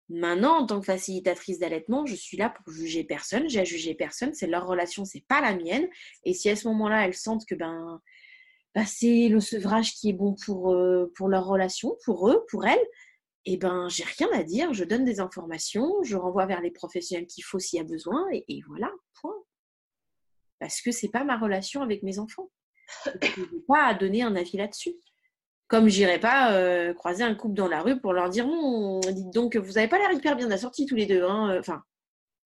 Maintenant, en tant que facilitatrice d'allaitement, je suis là pour juger personne. J'ai à juger personne. C'est leur relation, c'est pas la mienne. Et si à ce moment-là, elles sentent que ben, bah, c'est le sevrage qui est bon pour, euh, pour leur relation, pour eux, pour elles, eh ben, j'ai rien à dire. Je donne des informations, je renvoie vers les professionnels qu'il faut s'il y a besoin, et voilà, point parce que c'est pas ma relation avec mes enfants. Je à donner un avis là-dessus. Comme j'irai pas euh, croiser un couple dans la rue pour leur dire non, dites donc, vous n'avez pas l'air hyper bien assortis tous les deux. Hein, euh, enfin,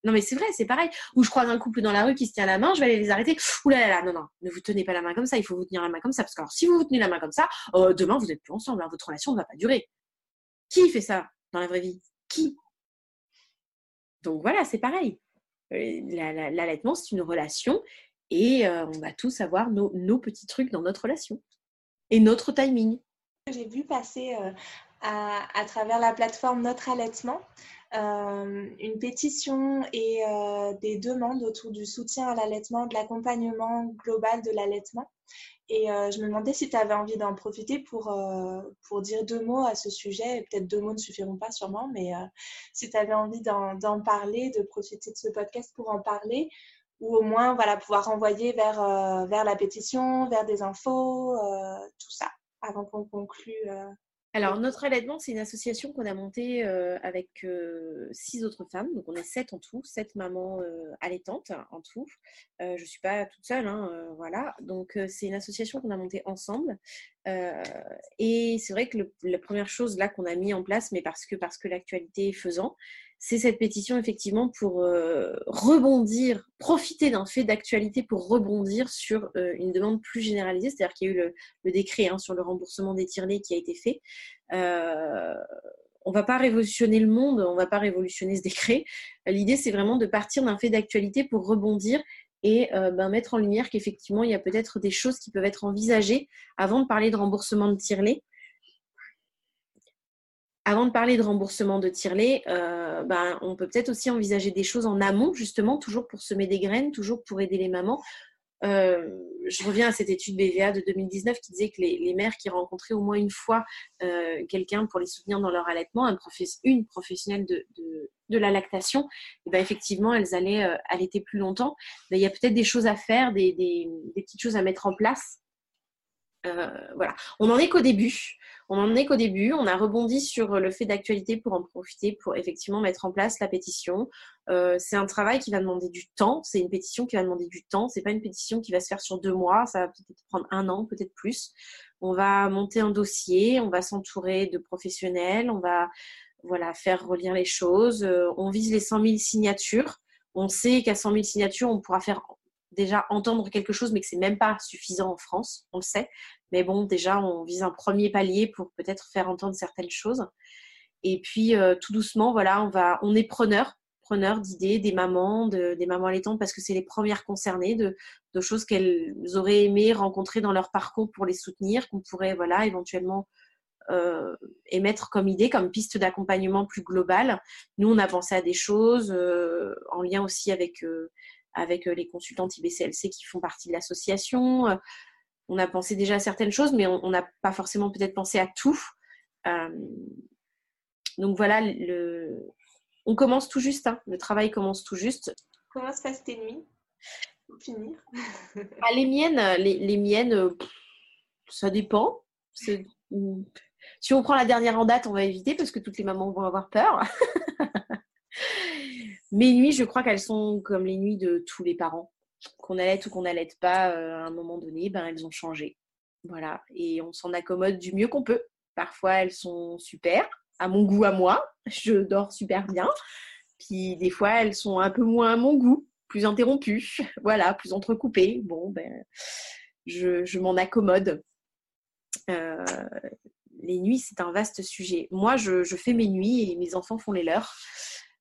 non mais c'est vrai, c'est pareil. Ou je croise un couple dans la rue qui se tient la main, je vais aller les arrêter. Ouh là là, non non, ne vous tenez pas la main comme ça. Il faut vous tenir la main comme ça parce que si vous vous tenez la main comme ça, euh, demain vous n'êtes plus ensemble. Hein, votre relation ne va pas durer. Qui fait ça dans la vraie vie? Qui? Donc voilà, c'est pareil. L'allaitement, c'est une relation et on va tous avoir nos, petits trucs dans notre relation et notre timing. J'ai vu passer à, travers la plateforme Notre Allaitement une pétition et des demandes autour du soutien à l'allaitement, de l'accompagnement global de l'allaitement. Et je me demandais si tu avais envie d'en profiter pour, pour dire deux mots à ce sujet. Peut-être deux mots ne suffiront pas sûrement, mais si tu avais envie d'en parler, de profiter de ce podcast pour en parler, ou au moins voilà, pouvoir envoyer vers, euh, vers la pétition, vers des infos, euh, tout ça, avant qu'on conclue. Euh. Alors, notre allaitement, c'est une association qu'on a montée avec six autres femmes. Donc, on est sept en tout, sept mamans allaitantes en tout. je ne suis pas toute seule, hein, voilà. Donc, c'est une association qu'on a montée ensemble. et c'est vrai que la première chose là qu'on a mis en place, mais parce que, parce que l'actualité est faisant, c'est cette pétition effectivement pour euh, rebondir, profiter d'un fait d'actualité pour rebondir sur euh, une demande plus généralisée, c'est-à-dire qu'il y a eu le, décret hein, sur le remboursement des tirelets qui a été fait. Euh, on va pas révolutionner le monde, on va pas révolutionner ce décret. L'idée, c'est vraiment de partir d'un fait d'actualité pour rebondir et ben, mettre en lumière qu'effectivement, il y a peut-être des choses qui peuvent être envisagées avant de parler de remboursement de tirelet. Avant de parler de remboursement de tirelet, ben, on peut peut-être aussi envisager des choses en amont, justement, toujours pour semer des graines, toujours pour aider les mamans, euh, je reviens à cette étude BVA de 2019 qui disait que les, mères qui rencontraient au moins une fois euh, quelqu'un pour les soutenir dans leur allaitement, une professionnelle de, la lactation, et eh ben effectivement, elles allaient euh, allaiter plus longtemps. il y a peut-être des choses à faire, des, petites choses à mettre en place. voilà, on n'en est qu'au début. On en est qu'au début. On a rebondi sur le fait d'actualité pour en profiter, pour effectivement mettre en place la pétition. Euh, c'est un travail qui va demander du temps. C'est une pétition qui va demander du temps. C'est pas une pétition qui va se faire sur deux mois. Ça va peut-être prendre un an, peut-être plus. On va monter un dossier. On va s'entourer de professionnels. On va voilà faire relire les choses. Euh, on vise les 100 000 signatures. On sait qu'à 100 000 signatures, on pourra faire déjà entendre quelque chose, mais que c'est même pas suffisant en France, on le sait. Mais bon, déjà, on vise un premier palier pour peut-être faire entendre certaines choses. Et puis, euh, tout doucement, voilà, on va, on est preneur, preneur d'idées des mamans, des mamans allaitantes, parce que c'est les premières concernées de, choses qu'elles auraient aimé rencontrer dans leur parcours pour les soutenir, qu'on pourrait, voilà, éventuellement euh, émettre comme idée, comme piste d'accompagnement plus globale. Nous, on a pensé à des choses euh, en lien aussi avec avec les consultantes IBCLC qui font partie de l'association on a pensé déjà à certaines choses, mais on n'a pas forcément peut-être pensé à tout. Euh, donc voilà, le... on commence tout juste. Hein. Le travail commence tout juste. Comment se passent tes nuits? Pour finir ah, Les miennes, les, miennes, ça dépend. Si on prend la dernière en date, on va éviter parce que toutes les mamans vont avoir peur. Mes nuits, je crois qu'elles sont comme les nuits de tous les parents qu'on allait ou qu'on n'allait pas euh, à un moment donné, ben, elles ont changé. Voilà. Et on s'en accommode du mieux qu'on peut. Parfois, elles sont super, à mon goût à moi. Je dors super bien. Puis des fois, elles sont un peu moins à mon goût, plus interrompues, voilà, plus entrecoupées. Bon, ben, je, m'en accommode. Euh, les nuits, c'est un vaste sujet. Moi, je, fais mes nuits et mes enfants font les leurs.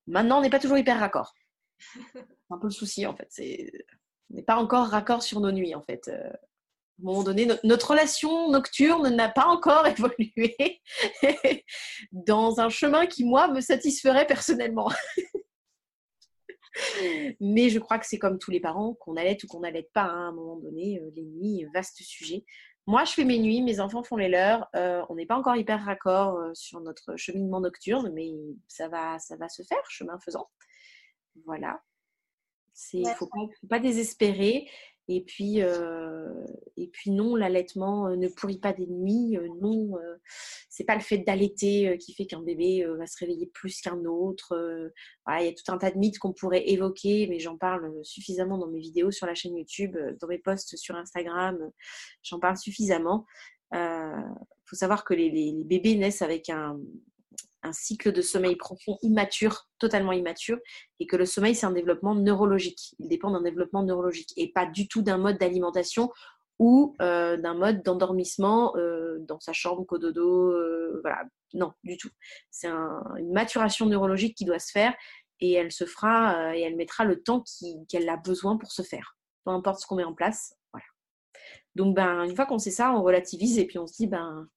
Maintenant, on n'est pas toujours hyper raccord. C'est un peu le souci, en fait. N'est pas encore raccord sur nos nuits en fait. Euh, à un moment donné, notre relation nocturne n'a pas encore évolué dans un chemin qui, moi, me satisferait personnellement. Mais je crois que c'est comme tous les parents, qu'on allait ou qu'on n'allait pas hein, à un moment donné, euh, les nuits, vaste sujet. Moi, je fais mes nuits, mes enfants font les leurs. Euh, on n'est pas encore hyper raccord sur notre cheminement nocturne, mais ça va, ça va se faire, chemin faisant. Voilà. Il ne faut, pas désespérer. Et puis, euh, et puis non, l'allaitement euh, ne pourrit pas des nuits. Euh, non, c'est pas le fait d'allaiter qui fait qu'un bébé va se réveiller plus qu'un autre. il y a tout un tas de mythes qu'on pourrait évoquer, mais j'en parle suffisamment dans mes vidéos sur la chaîne YouTube, dans mes posts sur Instagram. J'en parle suffisamment. Il faut savoir que les, bébés naissent avec un, un cycle de sommeil profond immature, totalement immature, et que le sommeil, c'est un développement neurologique. Il dépend d'un développement neurologique et pas du tout d'un mode d'alimentation ou euh, d'un mode d'endormissement euh, dans sa chambre, cododo, euh, voilà. Non, du tout. C'est une maturation neurologique qui doit se faire et elle se fera et elle mettra le temps qu'elle a besoin pour se faire. Peu importe ce qu'on met en place, voilà. Donc, ben, une fois qu'on sait ça, on relativise et puis on se dit, ben,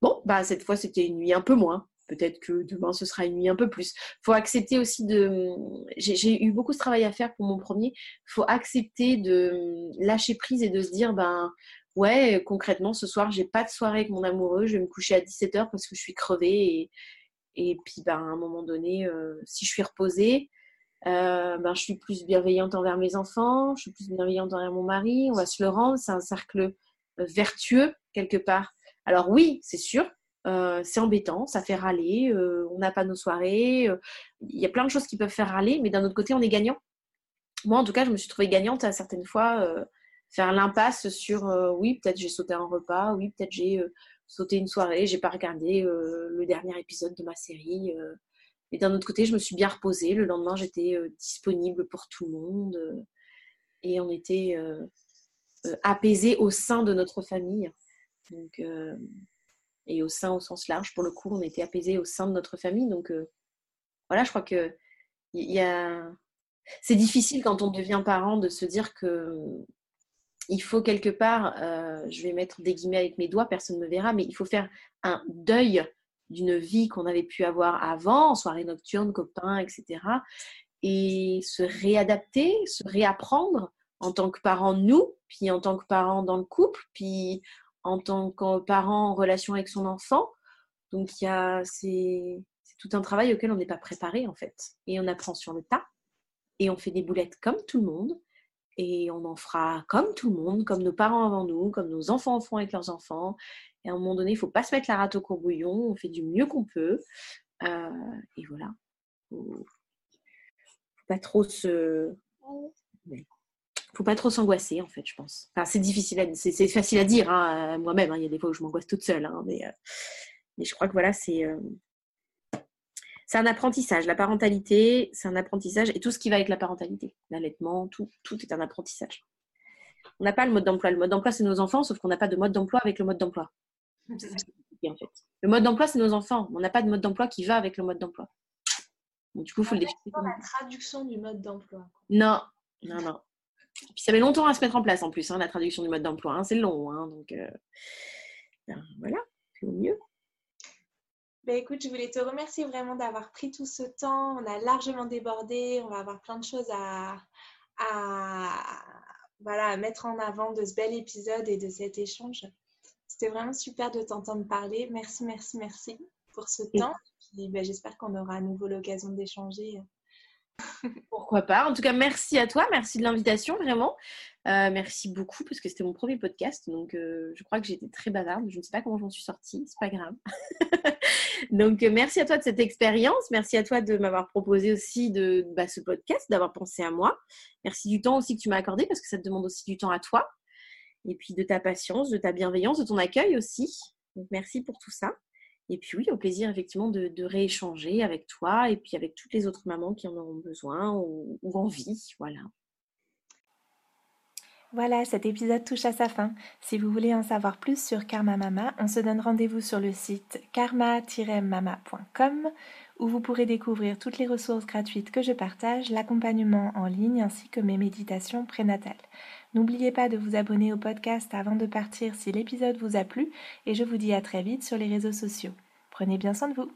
bon, ben, cette fois, c'était une nuit un peu moins. Peut-être que demain, ce sera une nuit un peu plus. Faut accepter aussi de... J'ai eu beaucoup de travail à faire pour mon premier. Faut accepter de lâcher prise et de se dire, ben ouais, concrètement, ce soir, j'ai pas de soirée avec mon amoureux. Je vais me coucher à 17h parce que je suis crevée. Et, puis, ben, à un moment donné, euh, si je suis reposée, euh, ben, je suis plus bienveillante envers mes enfants, je suis plus bienveillante envers mon mari, on va se le rendre, c'est un cercle vertueux quelque part. Alors oui, c'est sûr, c'est embêtant, ça fait râler, on n'a pas nos soirées. Il y a plein de choses qui peuvent faire râler, mais d'un autre côté, on est gagnant. Moi, en tout cas, je me suis trouvée gagnante à certaines fois faire l'impasse sur oui, peut-être j'ai sauté un repas, oui, peut-être j'ai sauté une soirée, j'ai pas regardé le dernier épisode de ma série. mais d'un autre côté, je me suis bien reposée. Le lendemain, j'étais disponible pour tout le monde et on était apaisé au sein de notre famille. Donc, et au sein au sens large. Pour le coup, on était apaisé au sein de notre famille. Donc voilà, je crois que il y a... c'est difficile quand on devient parent de se dire que il faut quelque part, euh, je vais mettre des guillemets avec mes doigts, personne ne me verra, mais il faut faire un deuil d'une vie qu'on avait pu avoir avant, soirée nocturne, copains, etc. Et se réadapter, se réapprendre en tant que parent nous, puis en tant que parent dans le couple, puis en tant que parent en relation avec son enfant. Donc c'est tout un travail auquel on n'est pas préparé en fait. Et on apprend sur le tas. Et on fait des boulettes comme tout le monde et on en fera comme tout le monde, comme nos parents avant nous, comme nos enfants font avec leurs enfants. Et à un moment donné, il ne faut pas se mettre la rate au courbouillon, on fait du mieux qu'on peut. Euh, et voilà. Faut, faut pas trop se. Faut pas trop s'angoisser, en fait, je pense. Enfin, c'est difficile, c'est facile à dire, hein, moi-même. Hein. il y a des fois où je m'angoisse toute seule, hein, mais, euh, mais je crois que voilà, c'est. Euh, c'est un apprentissage. La parentalité, c'est un apprentissage et tout ce qui va avec la parentalité, l'allaitement, tout, tout est un apprentissage. On n'a pas le mode d'emploi. Le mode d'emploi, c'est nos enfants, sauf qu'on n'a pas de mode d'emploi avec le mode d'emploi. En fait. Le mode d'emploi, c'est nos enfants. On n'a pas de mode d'emploi qui va avec le mode d'emploi. du coup, il faut le définir. la traduction du mode d'emploi. Non, non, non. Puis ça met longtemps à se mettre en place en plus, hein, la traduction du mode d'emploi. Hein. c'est long. Hein, donc, euh, ben, voilà, c'est au mieux. Ben, écoute, je voulais te remercier vraiment d'avoir pris tout ce temps. On a largement débordé. On va avoir plein de choses à, voilà, mettre en avant de ce bel épisode et de cet échange. C'était vraiment super de t'entendre parler. Merci, merci, merci pour ce temps. Ben, j'espère qu'on aura à nouveau l'occasion d'échanger Pourquoi pas. En tout cas, merci à toi. Merci de l'invitation, vraiment. Euh, merci beaucoup parce que c'était mon premier podcast. Donc, euh, je crois que j'étais très bavarde. Je ne sais pas comment j'en suis sortie. C'est pas grave. donc, euh, merci à toi de cette expérience. Merci à toi de m'avoir proposé aussi de bah, ce podcast, d'avoir pensé à moi. Merci du temps aussi que tu m'as accordé parce que ça te demande aussi du temps à toi. Et puis de ta patience, de ta bienveillance, de ton accueil aussi. Merci pour tout ça. Et puis oui, au plaisir effectivement de, rééchanger avec toi et puis avec toutes les autres mamans qui en auront besoin ou, envie. Voilà. Voilà, cet épisode touche à sa fin. Si vous voulez en savoir plus sur Karma Mama, on se donne rendez-vous sur le site karma-mama.com où vous pourrez découvrir toutes les ressources gratuites que je partage, l'accompagnement en ligne ainsi que mes méditations prénatales. N'oubliez pas de vous abonner au podcast avant de partir si l'épisode vous a plu et je vous dis à très vite sur les réseaux sociaux. Prenez bien soin de vous.